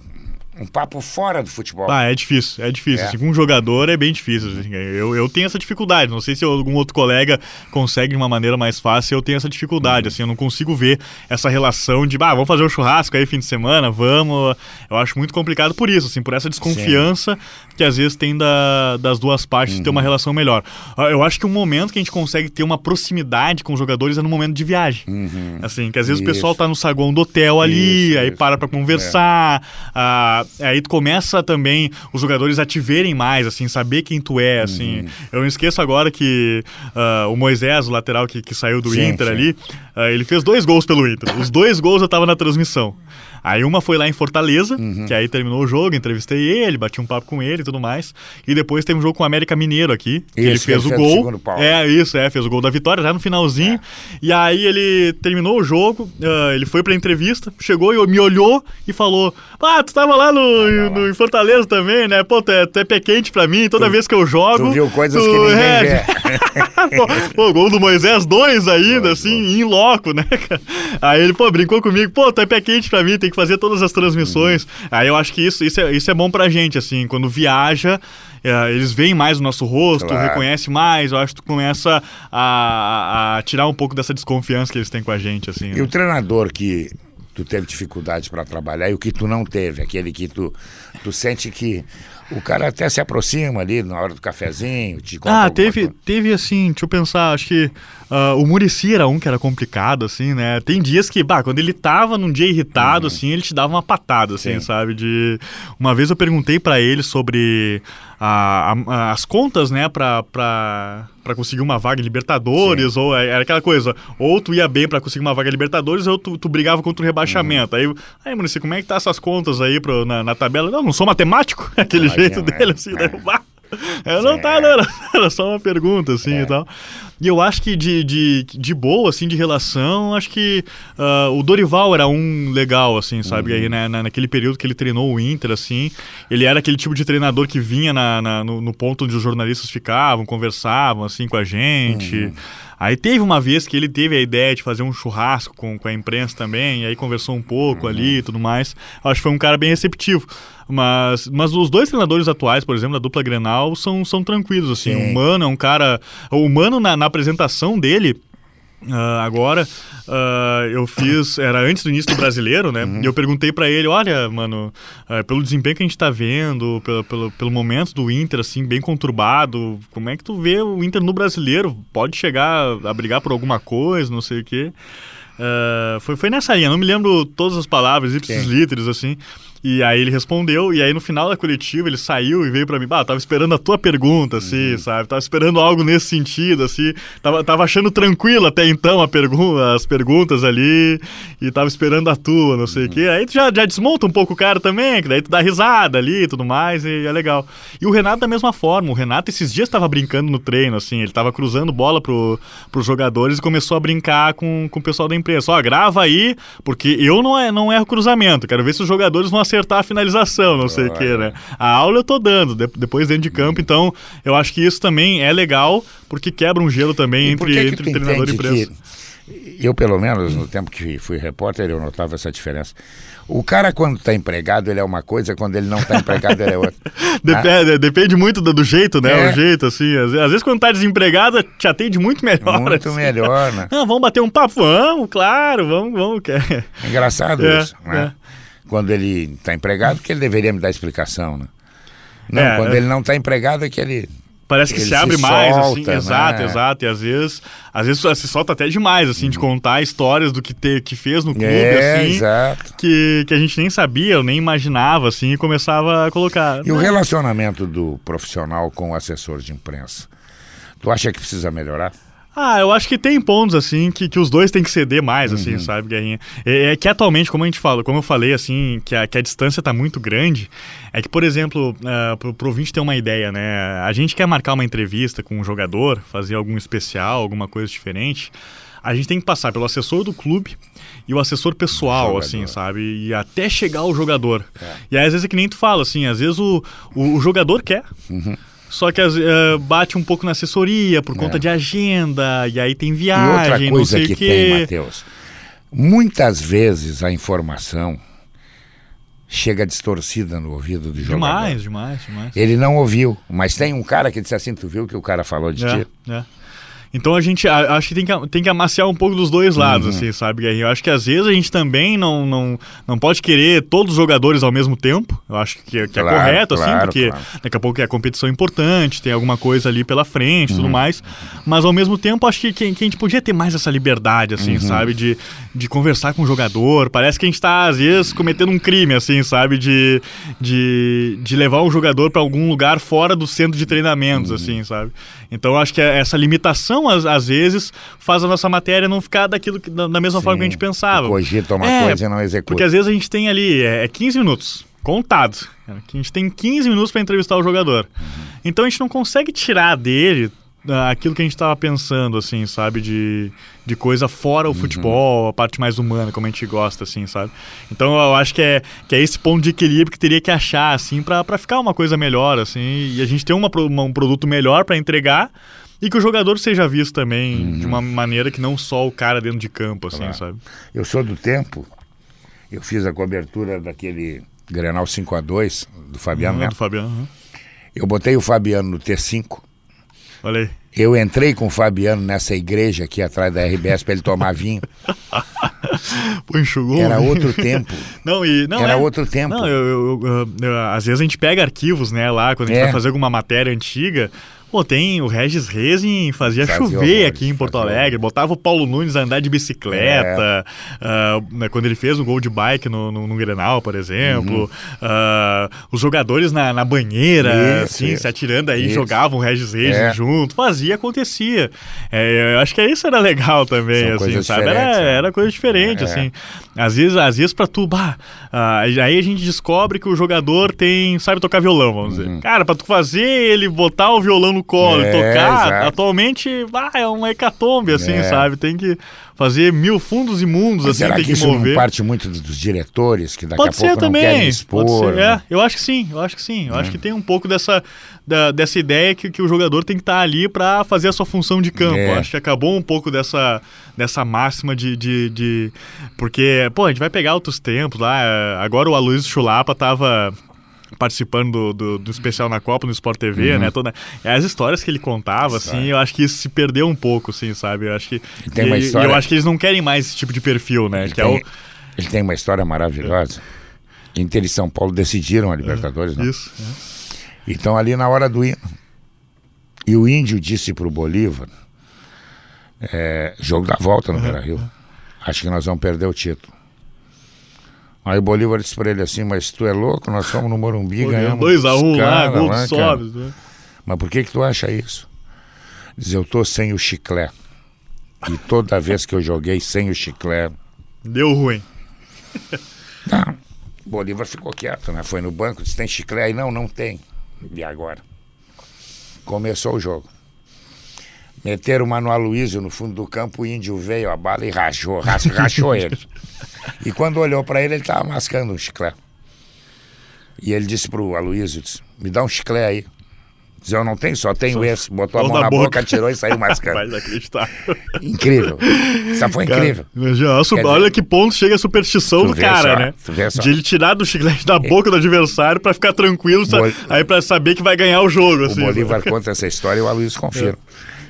um papo fora do futebol. Ah, é difícil, é difícil. É. Assim, com um jogador é bem difícil. assim. eu, eu tenho essa dificuldade. Não sei se algum outro colega consegue de uma maneira mais fácil. Eu tenho essa Uhum. dificuldade. Assim, eu não consigo ver essa relação de, ah, vamos fazer um churrasco aí fim de semana, vamos. Eu acho muito complicado por isso, assim, por essa desconfiança que às vezes tem da- das duas partes de ter Uhum. uma relação melhor. Ah, Eu acho que um momento que a gente consegue ter uma proximidade com os jogadores é no momento de viagem. Assim, que às vezes o pessoal Uhum. Isso. tá no saguão do hotel ali, Isso, aí isso. para pra conversar. ah, aí tu começa também os jogadores a te verem mais, assim, saber quem tu é, assim. Uhum. Eu não esqueço agora que ah, o Moisés, o lateral que, que saiu do Sim, Inter sim. ali, ah, ele fez dois gols pelo Inter. Os dois gols eu tava na transmissão. Aí uma foi lá em Fortaleza, Uhum. que aí terminou o jogo, entrevistei ele, bati um papo com ele e tudo mais. E depois teve um jogo com o América Mineiro aqui, que ele Isso, fez ele o fez o gol. pau. É, isso, é, fez o gol da vitória já no finalzinho. E aí ele terminou o jogo, ah, ele foi pra entrevista, chegou e me olhou e falou: Ah, tu tava lá no, no- em Fortaleza também, né? Pô, tu é, tu é pé quente pra mim, toda vez que eu jogo. Tu viu coisas tu- que ninguém é, vê. pô, pô, gol do Moisés, dois ainda, Dois, assim, em loco, né, cara? Aí ele, pô, brincou comigo, pô, tu é pé quente pra mim, tem que fazer todas as transmissões. Aí eu acho que isso, isso, é, isso é bom pra gente, assim, quando viaja, é, eles veem mais o nosso rosto, Claro. reconhece mais, eu acho que tu começa a, a tirar um pouco dessa desconfiança que eles têm com a gente, assim. E né? o treinador que tu teve dificuldade para trabalhar e o que tu não teve, aquele que tu, tu sente que o cara até se aproxima ali na hora do cafezinho, te conta Ah, teve, coisa. teve assim, deixa eu pensar, acho que ah, o Murici era um que era complicado, assim, né? Tem dias que, bah, quando ele tava num dia irritado, assim, ele te dava uma patada, assim, Uhum. Sim. sabe? De... Uma vez eu perguntei pra ele sobre a- a- as contas, né, pra, pra, pra conseguir uma vaga em Libertadores, ou é- era aquela coisa, ou tu ia bem pra conseguir uma vaga em Libertadores, ou tu, tu brigava contra o rebaixamento. Uhum. Aí, aí, Murici, como é que tá essas contas aí pro, na, na tabela? Não, não sou matemático, aquele jeito dele, é. assim, daí eu, bah, eu Sim, não tá, é. não, era, era só uma pergunta, assim, É. e tal. E eu acho que de, de, de boa, assim, de relação, acho que ah, o Dorival era um legal, assim, sabe? Uhum. Aí, né, na, naquele período que ele treinou o Inter, assim, ele era aquele tipo de treinador que vinha na, na- no, no ponto onde os jornalistas ficavam, conversavam, assim, com a gente. Uhum. Aí teve uma vez que ele teve a ideia de fazer um churrasco com, com a imprensa também, aí conversou um pouco Uhum. ali e tudo mais. Acho que foi um cara bem receptivo. Mas, mas os dois treinadores atuais, por exemplo, da dupla Grenal, são, são tranquilos, assim. Sim. O Mano é um cara... O Mano, na, na apresentação dele... ah, agora, ah, eu fiz, era antes do início do brasileiro, né? Uhum. E eu perguntei pra ele: olha, mano, ah, pelo desempenho que a gente tá vendo, pelo, pelo, pelo momento do Inter, assim, bem conturbado, como é que tu vê o Inter no brasileiro? Pode chegar a brigar por alguma coisa, não sei o quê. Uh, foi, foi nessa linha, não me lembro todas as palavras, ipsis literis, assim. E aí ele respondeu, e aí no final da coletiva ele saiu e veio para mim, bah, tava esperando a tua pergunta, assim, uhum. sabe? Tava esperando algo nesse sentido, assim. Tava, tava achando tranquilo até então a pergun as perguntas ali, e tava esperando a tua, não sei o uhum. quê. Aí tu já, já desmonta um pouco o cara também, que daí tu dá risada ali e tudo mais, e é legal. E o Renato da mesma forma, o Renato esses dias tava brincando no treino, assim, ele tava cruzando bola pro, pros jogadores e começou a brincar com, com o pessoal da imprensa. Ó, grava aí, porque eu não, é, não erro cruzamento, quero ver se os jogadores vão acertar acertar a finalização, não sei o que, né? A aula eu tô dando, de, depois dentro de campo, então eu acho que isso também é legal, porque quebra um gelo também e entre, que entre treinador e imprensa. Eu, pelo menos, no tempo que fui repórter, eu notava essa diferença. O cara, quando está empregado, ele é uma coisa, quando ele não está empregado, ele é outra. depende, ah. depende muito do, do jeito, né? É. O jeito, assim. Às, às vezes, quando está desempregado, te atende muito melhor. Muito assim. melhor, né? Ah, vamos bater um papo? Vamos, claro, vamos, vamos. Engraçado é, isso, né? É quando ele está empregado, que ele deveria me dar explicação, né? Não, é, quando é... ele não está empregado é que ele Parece que ele se abre se mais, solta, assim, né? exato, exato. E às vezes, às vezes se solta até demais, assim, uhum. de contar histórias do que, te, que fez no clube, é, assim, exato. Que, que a gente nem sabia, nem imaginava, assim, e começava a colocar. E o relacionamento do profissional com o assessor de imprensa? Tu acha que precisa melhorar? Ah, eu acho que tem pontos, assim, que, que os dois têm que ceder mais, assim, uhum. sabe, Guerrinha? É, é, que atualmente, como a gente fala, como eu falei, assim, que a, que a distância tá muito grande, é que, por exemplo, uh, pro, pro ouvinte ter uma ideia, né? A gente quer marcar uma entrevista com um jogador, fazer algum especial, alguma coisa diferente, a gente tem que passar pelo assessor do clube e o assessor pessoal, assim, sabe? E até chegar ao jogador. É. E aí, às vezes, é que nem tu fala, assim, às vezes o, o, o jogador quer. Uhum. Só que uh, bate um pouco na assessoria por conta é. de agenda, e aí tem viagem, e outra coisa não sei que tem, Matheus, muitas vezes a informação chega distorcida no ouvido do jogador. Demais, demais, demais. Ele não ouviu, mas tem um cara que disse assim, tu viu que o cara falou de é, ti? É. Então a gente a, acho que tem, que tem que amaciar um pouco dos dois lados, uhum. assim, sabe, Guerrinho? Eu acho que às vezes a gente também não, não, não pode querer todos os jogadores ao mesmo tempo. Eu acho que, que é claro, é correto, assim, claro, assim, porque claro. daqui a pouco é a competição importante, tem alguma coisa ali pela frente e uhum. tudo mais. Mas ao mesmo tempo, acho que, que, que, a gente podia ter mais essa liberdade, assim, uhum. sabe? De, de conversar com o jogador. Parece que a gente está, às vezes, cometendo um crime, assim, sabe? De, de, de levar o jogador para algum lugar fora do centro de treinamentos, uhum. assim, sabe? Então acho que essa limitação, às, às, vezes, faz a nossa matéria não ficar daquilo que, da, da mesma Sim, forma que a gente pensava. Cogita uma é, coisa e não executa. Porque às vezes a gente tem ali é, 15 é minutos, contado. A gente tem 15 minutos para entrevistar o jogador. Uhum. Então a gente não consegue tirar dele aquilo que a gente estava pensando, assim, sabe? De, de coisa fora o uhum. futebol, a parte mais humana, como a gente gosta, assim, sabe? Então eu acho que é, que é esse ponto de equilíbrio que teria que achar, assim, para ficar uma coisa melhor, assim, e a gente ter uma, uma um produto melhor para entregar e que o jogador seja visto também uhum. de uma maneira que não só o cara dentro de campo, assim, claro. sabe? Eu sou do tempo, eu fiz a cobertura daquele Grenal 5 a 2 do Fabiano, uhum, né? Do Fabiano, uhum. Eu botei o Fabiano no T5 Olha aí. Eu entrei com o Fabiano nessa igreja aqui atrás da RBS para ele tomar vinho. Pô, enxugou. Era outro tempo. Não, e, não, Era é, outro tempo. Não, eu, eu, eu, às vezes a gente pega arquivos, né, lá, quando a gente é. vai fazer alguma matéria antiga. Pô, tem o Regis Rezin fazia, fazia chover horrores, aqui em Porto Alegre, botava o Paulo Nunes a andar de bicicleta, é. uh, quando ele fez o gol de bike no, no, no Grenal, por exemplo. Uhum. Uh, os jogadores na, na banheira, isso, assim, isso. se atirando aí, isso. jogavam o Regis Rezin é. junto, fazia, acontecia. É, eu acho que isso era legal também, São assim, sabe? Era, né? era coisa diferente, é. assim. Às vezes, às vezes pra tu, bah, uh, aí a gente descobre que o jogador tem, sabe tocar violão, vamos uhum. dizer. Cara, pra tu fazer ele botar o violão no colo é, e tocar, exato. atualmente ah, é uma hecatombe, assim, é. sabe? Tem que fazer mil fundos e mundos, Mas assim, tem que, que mover. parte muito dos diretores, que daqui Pode a pouco também. não querem expor? Pode ser, né? é, eu acho que sim, eu acho que sim. Eu acho é. que tem um pouco dessa, da, dessa ideia que, que o jogador tem que estar ali para fazer a sua função de campo. É. Acho que acabou um pouco dessa, dessa máxima de, de, de, Porque, pô, a gente vai pegar outros tempos lá. Agora o Aloysio Chulapa tava participando do, do, do, especial na Copa no Sport TV, uhum. né? Toda, as histórias que ele contava, assim, eu acho que isso se perdeu um pouco, assim, sabe? Eu acho que tem uma história... eu acho que eles não querem mais esse tipo de perfil, né? Ele, que tem, é o... ele tem uma história maravilhosa. Inter e São Paulo decidiram a Libertadores, é, né? Isso. É. Então ali na hora do hino. E o índio disse para o Bolívar, é, jogo da volta no Beira Rio. acho que nós vamos perder o título. Aí o Bolívar disse pra ele assim, mas tu é louco, nós fomos no Morumbi, Pô, ganhamos. 2x1 dos lá, gol lá. Sobs. Né? Mas por que que tu acha isso? Diz, eu tô sem o chiclé. E toda vez que eu joguei sem o chiclé, Deu ruim. Tá. Bolívar ficou quieto, né? Foi no banco, disse, tem chiclé aí? Não, não tem. E agora? Começou o jogo. Meteram o Mano Aloysio no fundo do campo, o índio veio, a bala e rachou, rachou, rachou ele. E quando olhou para ele, ele estava mascando um chiclé. E ele disse pro Aloysio, disse, me dá um chiclé aí. Diz, eu não tenho, só tenho esse. Botou a Só mão na boca, boca. tirou e saiu mascando. Vai inacreditável. Incrível. Isso foi incrível. Já, olha, dizer, que ponto chega a superstição do cara, só, né? tu vê só. De ele tirar do chiclete da boca do adversário pra ficar tranquilo, Bol- aí pra saber que vai ganhar o jogo. O assim, Bolívar conta essa história e o Aloysio confirma.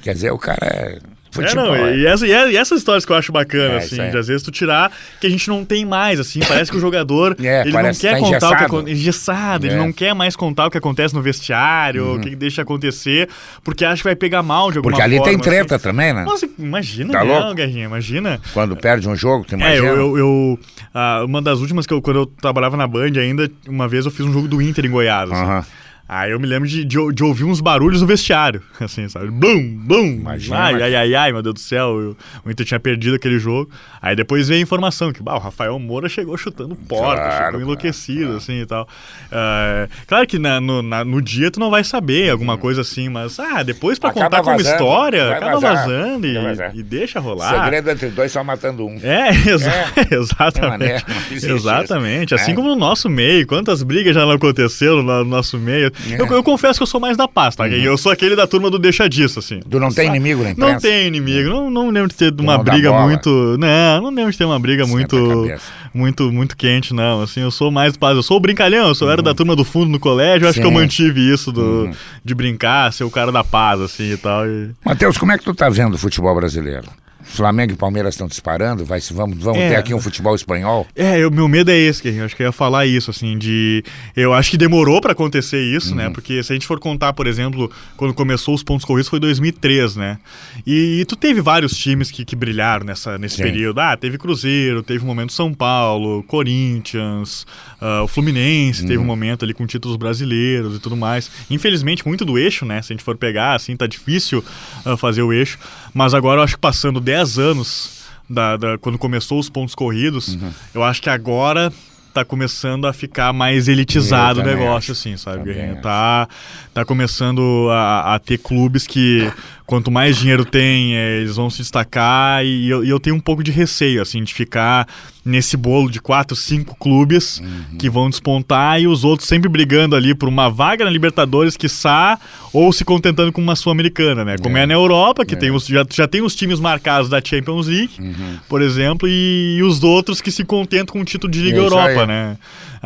Quer dizer, o cara é É, futebol. não, é. e, essa, e é- e essas histórias que eu acho bacana, É, assim, de às vezes tu tirar, que a gente não tem mais, assim, parece que o jogador, É, ele não quer que tá contar o que engessado. ele É. Uhum. não quer mais contar o que acontece no vestiário, o que, deixa acontecer, porque acha que vai pegar mal de alguma Porque ali forma. tem treta assim. também, né? Nossa, imagina, Tá louco? Guerrinha, imagina. Quando perde um jogo, tu É, imagina? eu, eu, eu- ah, uma das últimas que eu, quando eu trabalhava na Band ainda, uma vez eu fiz um jogo do Inter em Goiás. assim. Aí eu me lembro de, de, de ouvir uns barulhos no vestiário, assim, sabe? Bum, bum. Imagina, ai, mas- ai, ai, ai, meu Deus do céu. eu- o Inter tinha perdido aquele jogo. Aí depois veio a informação que bah, o Rafael Moura chegou chutando porta, Claro, chegou enlouquecido, claro. assim e tal. É, claro que na- no, na- no dia tu não vai saber alguma coisa assim, mas ah, depois pra. Acaba contar como vazando, história, vai acaba vazar, vazando e, e deixa rolar. Segredo entre dois só matando um. É, exa É. exatamente. maneira, não existe exatamente. Assim né? como no nosso meio, quantas brigas já não aconteceram no nosso meio. É. Eu, eu confesso que eu sou mais da paz, tá? Eu sou aquele da turma do deixa disso, assim. Tu não tem inimigo na imprensa? Não tem inimigo, não, não lembro de ter uma briga muito. Não, não lembro de ter uma briga muito, muito, muito quente, não. Assim, eu sou mais paz. Eu sou o brincalhão, eu sou, era da turma do fundo no colégio, eu acho que eu Uhum. Sim. Uhum. mantive isso do, de brincar, ser o cara da paz, assim e tal. e- Matheus, como é que tu tá vendo o futebol brasileiro? Flamengo e Palmeiras estão disparando? Vai, vamos vamos É. ter aqui um futebol espanhol? É, o meu medo é esse, Guerrinho. Acho que eu ia falar isso, assim, de. Eu acho que demorou pra acontecer isso, Uhum. né? Porque se a gente for contar, por exemplo, quando começou os pontos corridos foi 2003, né? E, tu teve vários times que, que brilharam nessa, nesse Sim. período. Ah, teve Cruzeiro, teve um momento São Paulo, Corinthians, ah, o Fluminense teve um Uhum. momento ali com títulos brasileiros e tudo mais. Infelizmente, muito do eixo, né? Se a gente for pegar, assim, tá difícil ah, fazer o eixo. Mas agora eu acho que passando 10 anos da, da- quando começou os pontos corridos, Uhum. eu acho que agora tá começando a ficar mais elitizado o negócio, acho. assim, sabe, Também Guerrinha? acho. Tá, tá começando a, a ter clubes que quanto mais dinheiro tem, é, eles vão se destacar e eu, e eu tenho um pouco de receio, assim, de ficar nesse bolo de quatro, cinco clubes Uhum. que vão despontar e os outros sempre brigando ali por uma vaga na Libertadores, quiçá, ou se contentando com uma Sul-Americana, né? Como é, É. na Europa, que É. tem os, já, já tem os times marcados da Champions League, Uhum. por exemplo, e, os outros que se contentam com o título de Liga É Europa, né?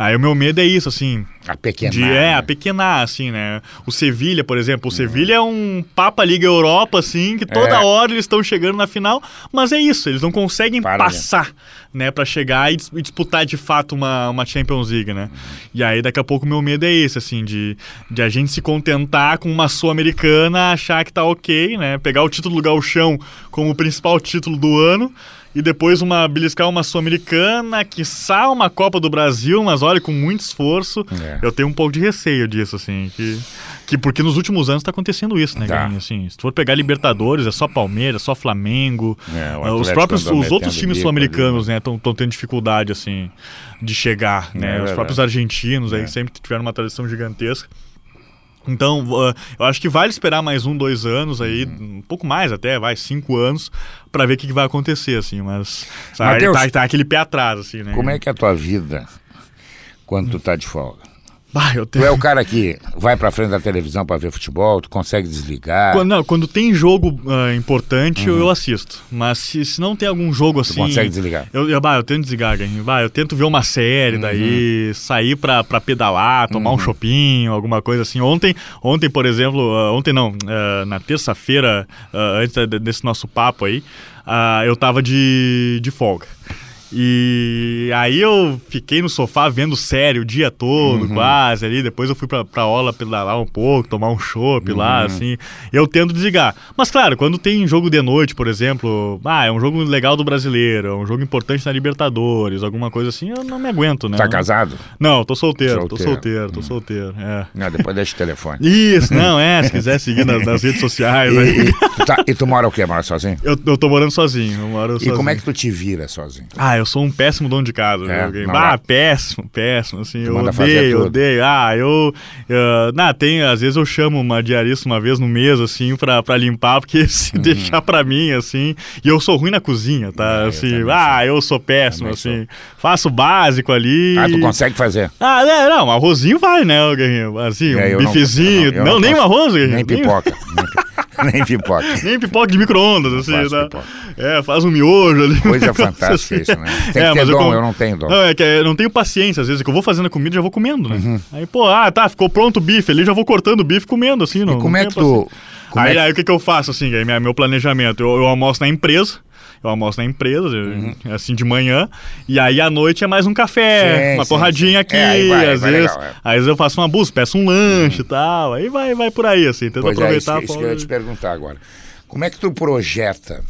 Aí o meu medo é isso, assim, A pequena. de, é, a pequenar, assim, né? O Sevilha, por exemplo. O Sevilha é um Papa Liga Europa, assim, que toda É. hora eles estão chegando na final, mas é isso, eles não conseguem Para, passar, né, pra chegar e, e disputar de fato uma, uma Champions League, né? E aí daqui a pouco o meu medo é esse, assim, de, de a gente se contentar com uma Sul-Americana, achar que tá ok, né? Pegar o título do Gauchão como o principal título do ano. E depois uma beliscar uma Sul-Americana, quiçá uma Copa do Brasil, mas olha, com muito esforço. É. Eu tenho um pouco de receio disso, assim, que, que porque nos últimos anos tá acontecendo isso, né, Tá. Assim, se tu for pegar Libertadores, é só Palmeiras, só Flamengo. É, os próprios, os outros times sul-americanos, né, estão tendo dificuldade, assim, de chegar, É né? os verdade. próprios argentinos aí É. sempre tiveram uma tradição gigantesca. Então, uh, eu acho que vale esperar mais um, dois anos aí, Uhum. um pouco mais até, vai, cinco anos, pra ver o que, que vai acontecer, assim, mas sabe, Mateus, tá, tá aquele pé atrás, assim, né? Como é que é a tua vida quando tu tá de folga? Bah, eu Tu tenho... é o cara que vai pra frente da televisão pra ver futebol, tu consegue desligar, Quando, não, quando tem jogo ah, importante, eu, eu assisto. Mas se, se não tem algum jogo Uhum. tu assim. consegue desligar. Eu, eu, bah, eu tento desligar. Bah, eu tento ver uma série, Uhum. daí sair pra, pra pedalar, tomar um shopping, alguma coisa assim. Ontem, ontem por exemplo, ah, ontem não, ah, na terça-feira, ah, antes de- desse nosso papo aí, eu tava de, de folga. E aí eu fiquei no sofá vendo série o dia todo, Uhum. quase ali. Depois eu fui pra, pra aula pedalar um pouco, tomar um chopp Uhum. lá, assim. Eu tento desligar. Mas claro, quando tem jogo de noite, por exemplo, ah, é um jogo legal do brasileiro, é um jogo importante na Libertadores, alguma coisa assim, eu não me aguento, né? Tá casado? Não, tô solteiro, tô Solteiro. solteiro, tô solteiro. É. Não, depois deixa o telefone. Isso, não, é, se quiser seguir nas, nas redes sociais. E, aí. e, tu tá- e tu mora o quê? Mora sozinho? Eu, eu tô morando sozinho, eu moro E sozinho. como é que tu te vira sozinho? Ah, eu sou um péssimo dono de casa, É, não Ah, vai. péssimo, péssimo, assim, eu odeio, odeio. Ah, eu... eu tem, às vezes eu chamo uma diarista uma vez no mês, assim, pra, pra limpar, porque se deixar pra mim, assim... E eu sou ruim na cozinha, tá? Uhum. É, eu assim, também ah, eu sou péssimo, Também assim. Faço o básico ali... Ah, tu consegue fazer? Ah, é, não, arrozinho vai, né, Guerrinho? Assim, É, eu um bifezinho. eu não- eu não, não nem arroz, Guerrinho. Nem pipoca. Nem pi- Nem pipoca. Nem pipoca de micro-ondas, assim, né? pipoca. É, faz um miojo ali. Coisa fantástica isso, né? Tem É, que ter dom, com- eu não tenho dom. Não, é que eu não tenho paciência, às vezes, que eu vou fazendo a comida e já vou comendo, né? Uhum. Aí, pô, ah, tá, ficou pronto o bife ali, já vou cortando o bife comendo, assim, não. E como não é que tu. é aí, que- aí o que, que eu faço, assim, é minha- meu planejamento? Eu, eu almoço na empresa. Eu almoço na empresa, eu- assim, de manhã. E aí, à noite, é mais um café, Uhum. Sim, uma sim, sim. sim. aqui, É, vai, às vai vezes. legal, é. Às vezes eu faço uma busca, peço um lanche e tal. Aí vai, vai por aí, assim, tento Pois é, isso, aproveitar que- isso a que eu ia te perguntar agora. Como é que tu projeta,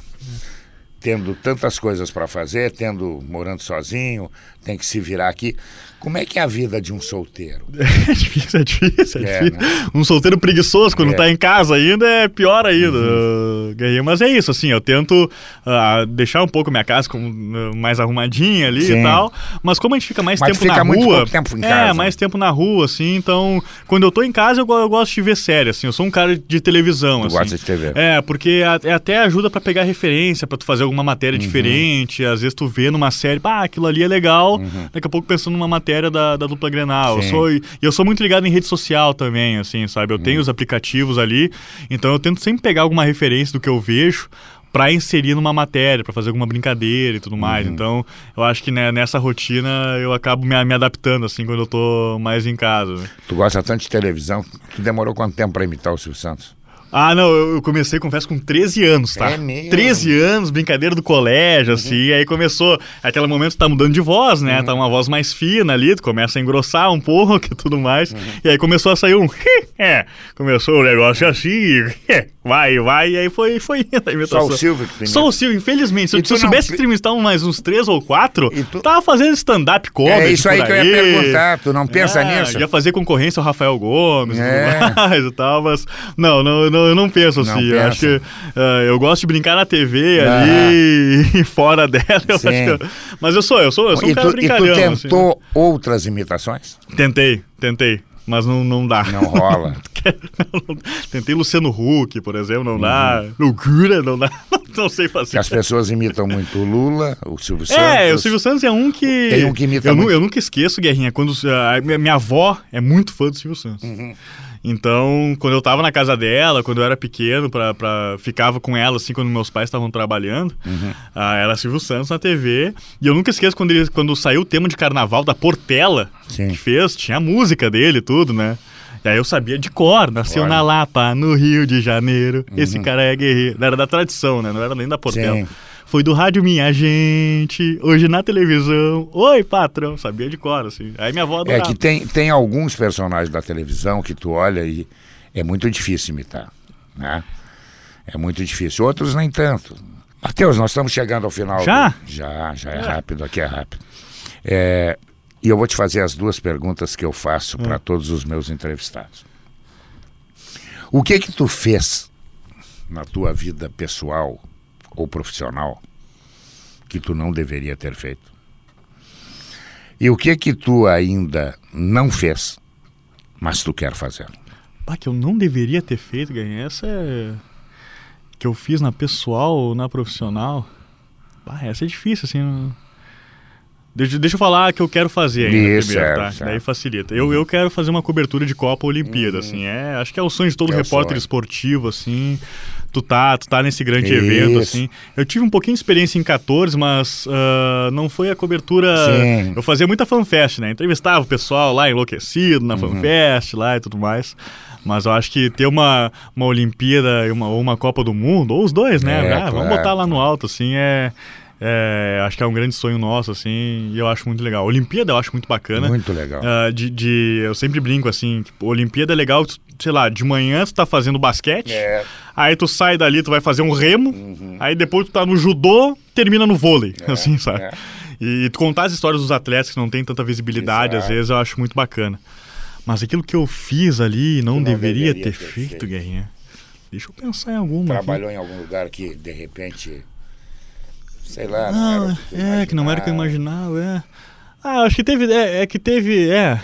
tendo tantas coisas para fazer, tendo morando sozinho, tem que se virar aqui, como é que é a vida de um solteiro? É difícil, é difícil, é É, difícil. né? Um solteiro preguiçoso quando É. Uhum. tá em casa ainda é pior ainda, uh, Guerrinho. Mas é isso, assim, eu tento ah, deixar um pouco minha casa com, uh, mais arrumadinha ali Sim. e tal. Mas como a gente fica mais Mas tempo fica na muito rua. tempo em É, casa. mais tempo na rua, assim. Então, quando eu tô em casa, eu, eu gosto de ver série, assim. Eu sou um cara de televisão, Tu assim. gosta de TV? É, porque a- é até ajuda pra pegar referência, pra tu fazer alguma matéria Uhum. diferente. Às vezes tu vê numa série, ah, aquilo ali é legal. Daqui a pouco pensando numa matéria da, da dupla Grenal. Eu sou, e eu sou muito ligado em rede social também, assim, sabe? Eu Uhum. tenho os aplicativos ali, então eu tento sempre pegar alguma referência do que eu vejo pra inserir numa matéria, pra fazer alguma brincadeira e tudo mais. Uhum. Então, eu acho que né, nessa rotina eu acabo me, me adaptando, assim, quando eu tô mais em casa. Tu gosta tanto de televisão, tu demorou quanto tempo para imitar o Silvio Santos? Ah, não, eu, comecei, confesso, com 13 anos, tá? É mesmo? Uhum. 13 anos, brincadeira do colégio, assim, aí começou, aquele momento tá mudando de voz, né? Uhum. Tá uma voz mais fina ali, tu começa a engrossar um pouco e tudo mais, Uhum. e aí começou a sair um, é, começou o negócio assim, vai, vai, e aí foi, foi indo Só o Silvio que imita? Só o Silvio, infelizmente. Se eu, E se eu tu não- soubesse entrevistar mais uns três ou quatro, E tu- tava fazendo stand-up comedy É isso aí por que eu ia perguntar, tu não pensa É, nisso? Ia fazer concorrência ao Rafael Gomes e É. tudo mais e tal, mas não, não, não, eu não penso Não assim. Eu pensa. acho que ah, eu gosto de brincar na TV Aham. ali e fora dela. Eu eu- mas eu sou, eu sou, eu sou um E cara tu, e tu brincalhão. assim, tentou outras imitações? Tentei, tentei. Mas não, não dá. Não rola. Não, não. Tentei Luciano Huck, por exemplo, não Uhum. dá. Loucura, não dá. Não sei fazer. as pessoas imitam muito o Lula, o Silvio Santos. É, o Silvio Santos é um que. Tem um que imita eu, muito. eu nunca esqueço, Guerrinha, quando a minha, minha avó é muito fã do Silvio Santos. Uhum. Então, quando eu tava na casa dela, quando eu era pequeno, pra, pra- ficava com ela, assim, quando meus pais estavam trabalhando, Uhum. ah, era Silvio Santos na TV. E eu nunca esqueço quando, ele, quando saiu o tema de carnaval da Portela, Sim. que fez, tinha a música dele e tudo, né? E aí eu sabia de cor, nasceu Olha. na Lapa, no Rio de Janeiro. Esse cara é guerreiro. Era da tradição, né? Não era nem da Portela. Sim. Foi do rádio Minha Gente, hoje na televisão. Oi, patrão. Sabia de cor, assim. Aí minha avó É adorava. que tem, tem alguns personagens da televisão que tu olha e é muito difícil imitar, né? É muito difícil. Outros nem tanto. Matheus, nós estamos chegando ao final. Já? do- Já, já é rápido, aqui é rápido. É, e eu vou te fazer as duas perguntas que eu faço para Hum. todos os meus entrevistados. O que que tu fez na tua vida pessoal ou profissional que tu não deveria ter feito? E o que que tu ainda não fez, mas tu quer fazer? Pá, que eu não deveria ter feito, ganhei. Essa é. Que eu fiz na pessoal ou na profissional. Pá, essa é difícil, assim. não- Deixa, deixa eu falar que eu quero fazer ainda Isso, primeiro, tá? Daí facilita. Eu, eu quero fazer uma cobertura de Copa Olimpíada, assim. É, acho que é o sonho de todo É repórter esportivo, assim. Tu tá, tu tá nesse grande Isso. evento, assim. Eu tive um pouquinho de experiência em 14, mas ah, não foi a cobertura. Sim. Eu fazia muita fanfest, né? Entrevistava o pessoal lá enlouquecido Uhum. na fanfest lá e tudo mais. Mas eu acho que ter uma, uma Olimpíada uma, ou uma Copa do Mundo, ou os dois, né? É, Ah, Vamos claro, botar lá no alto, assim, é. É, acho que é um grande sonho nosso, assim, e eu acho muito legal. Olimpíada eu acho muito bacana. Muito legal. Uh, de, de, eu sempre brinco assim, tipo, Olimpíada é legal, sei lá, de manhã tu tá fazendo basquete, É. aí tu sai dali, tu vai fazer um remo, Uhum. aí depois tu tá no judô, termina no vôlei, assim, sabe? é. E, tu contar as histórias dos atletas que não tem tanta visibilidade, às Exato. vezes eu acho muito bacana. Mas aquilo que eu fiz ali não, não deveria, deveria ter, ter feito, feito. Guerrinha. Deixa eu pensar em alguma. aqui. Trabalhou em algum lugar que, de repente, sei lá, Não, era o tu é, que não era o que eu imaginava. é. Ah, acho que teve. É, é que teve. É.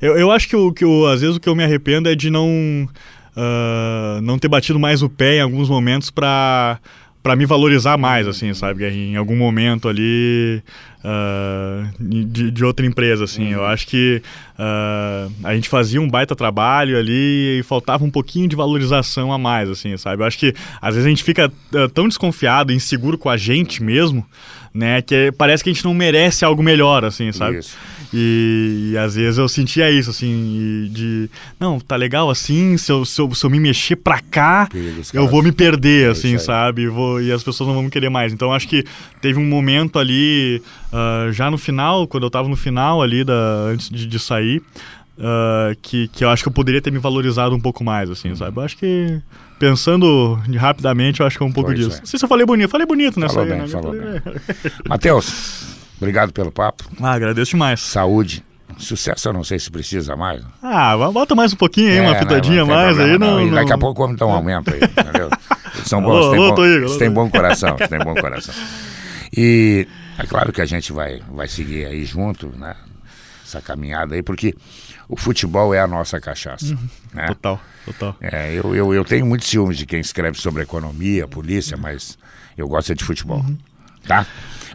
Eu, eu acho que, o, que o, às vezes o que eu me arrependo é de não. ah, não ter batido mais o pé em alguns momentos pra, pra me valorizar mais, assim, sabe? Em algum momento ali. ah, de, de outra empresa, assim. Eu acho que ah, a gente fazia um baita trabalho ali e faltava um pouquinho de valorização a mais, assim, sabe? Eu acho que às vezes a gente fica ah, tão desconfiado, inseguro com a gente mesmo, né? Que parece que a gente não merece algo melhor, assim, sabe? Isso. E, e às vezes eu sentia isso, assim, de. Não, tá legal assim, se eu, se eu, se eu me mexer pra cá, eu vou me perder, É assim, aí. sabe? E, vou, e as pessoas não vão me querer mais. Então acho que teve um momento ali, ah, já no final, quando eu tava no final ali, da, antes de, de sair, ah, que, que eu acho que eu poderia ter me valorizado um pouco mais, assim, sabe? Eu acho que. Pensando rapidamente, eu acho que é um pouco Pois disso. é. Não sei se eu falei bonito. Falei bonito nessa Falou aí, bem, né? falou falei- Matheus, obrigado pelo papo. Ah, agradeço demais. Saúde. Sucesso eu não sei se precisa mais. Ah, bota mais um pouquinho aí, É, uma pitadinha não tem mais aí, problema, não, E daqui a não- pouco vamos dar um aumento aí, entendeu? São Alô, bons, alô, bom, Toigo, eles alô, têm Toigo. bom coração, têm bom coração. E é claro que a gente vai, vai seguir aí junto, né? Essa caminhada aí, porque o futebol é a nossa cachaça. né? Total, total. É, eu, eu, eu tenho muitos ciúmes de quem escreve sobre economia, polícia, mas eu gosto é de futebol. Uhum. Tá?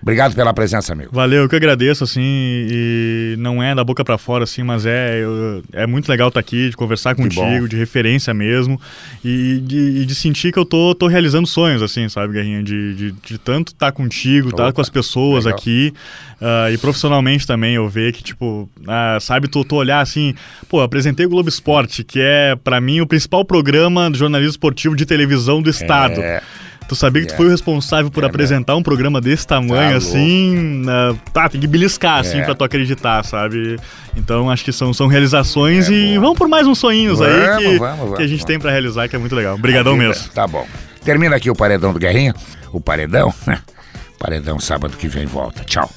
Obrigado pela presença, amigo. Valeu, eu que agradeço, assim, e não é da boca pra fora, assim, mas é, eu- é muito legal estar aqui, de conversar contigo, de referência mesmo, e de, de sentir que eu tô, tô realizando sonhos, assim, sabe, Guerrinha? De, de, de tanto estar contigo, estar Opa, com as pessoas legal. aqui, ah, e profissionalmente também eu ver que, tipo, ah, sabe, tu, tu olhar assim, pô, apresentei o Globo Esporte, que é, pra mim, o principal programa de jornalismo esportivo de televisão do Estado. É, Tu sabia que tu É. foi o responsável por É, apresentar um programa desse tamanho, Tá assim? na- Tá, tem que beliscar, assim, É. pra tu acreditar, sabe? Então, acho que são, são realizações e bom. vamos por mais uns sonhos aí Vamos, que, vamos, vamos, que a gente tem pra realizar, que é muito legal. Obrigadão mesmo. Tá bom. Termina aqui o Paredão do Guerrinho. O Paredão. Paredão sábado que vem volta. Tchau.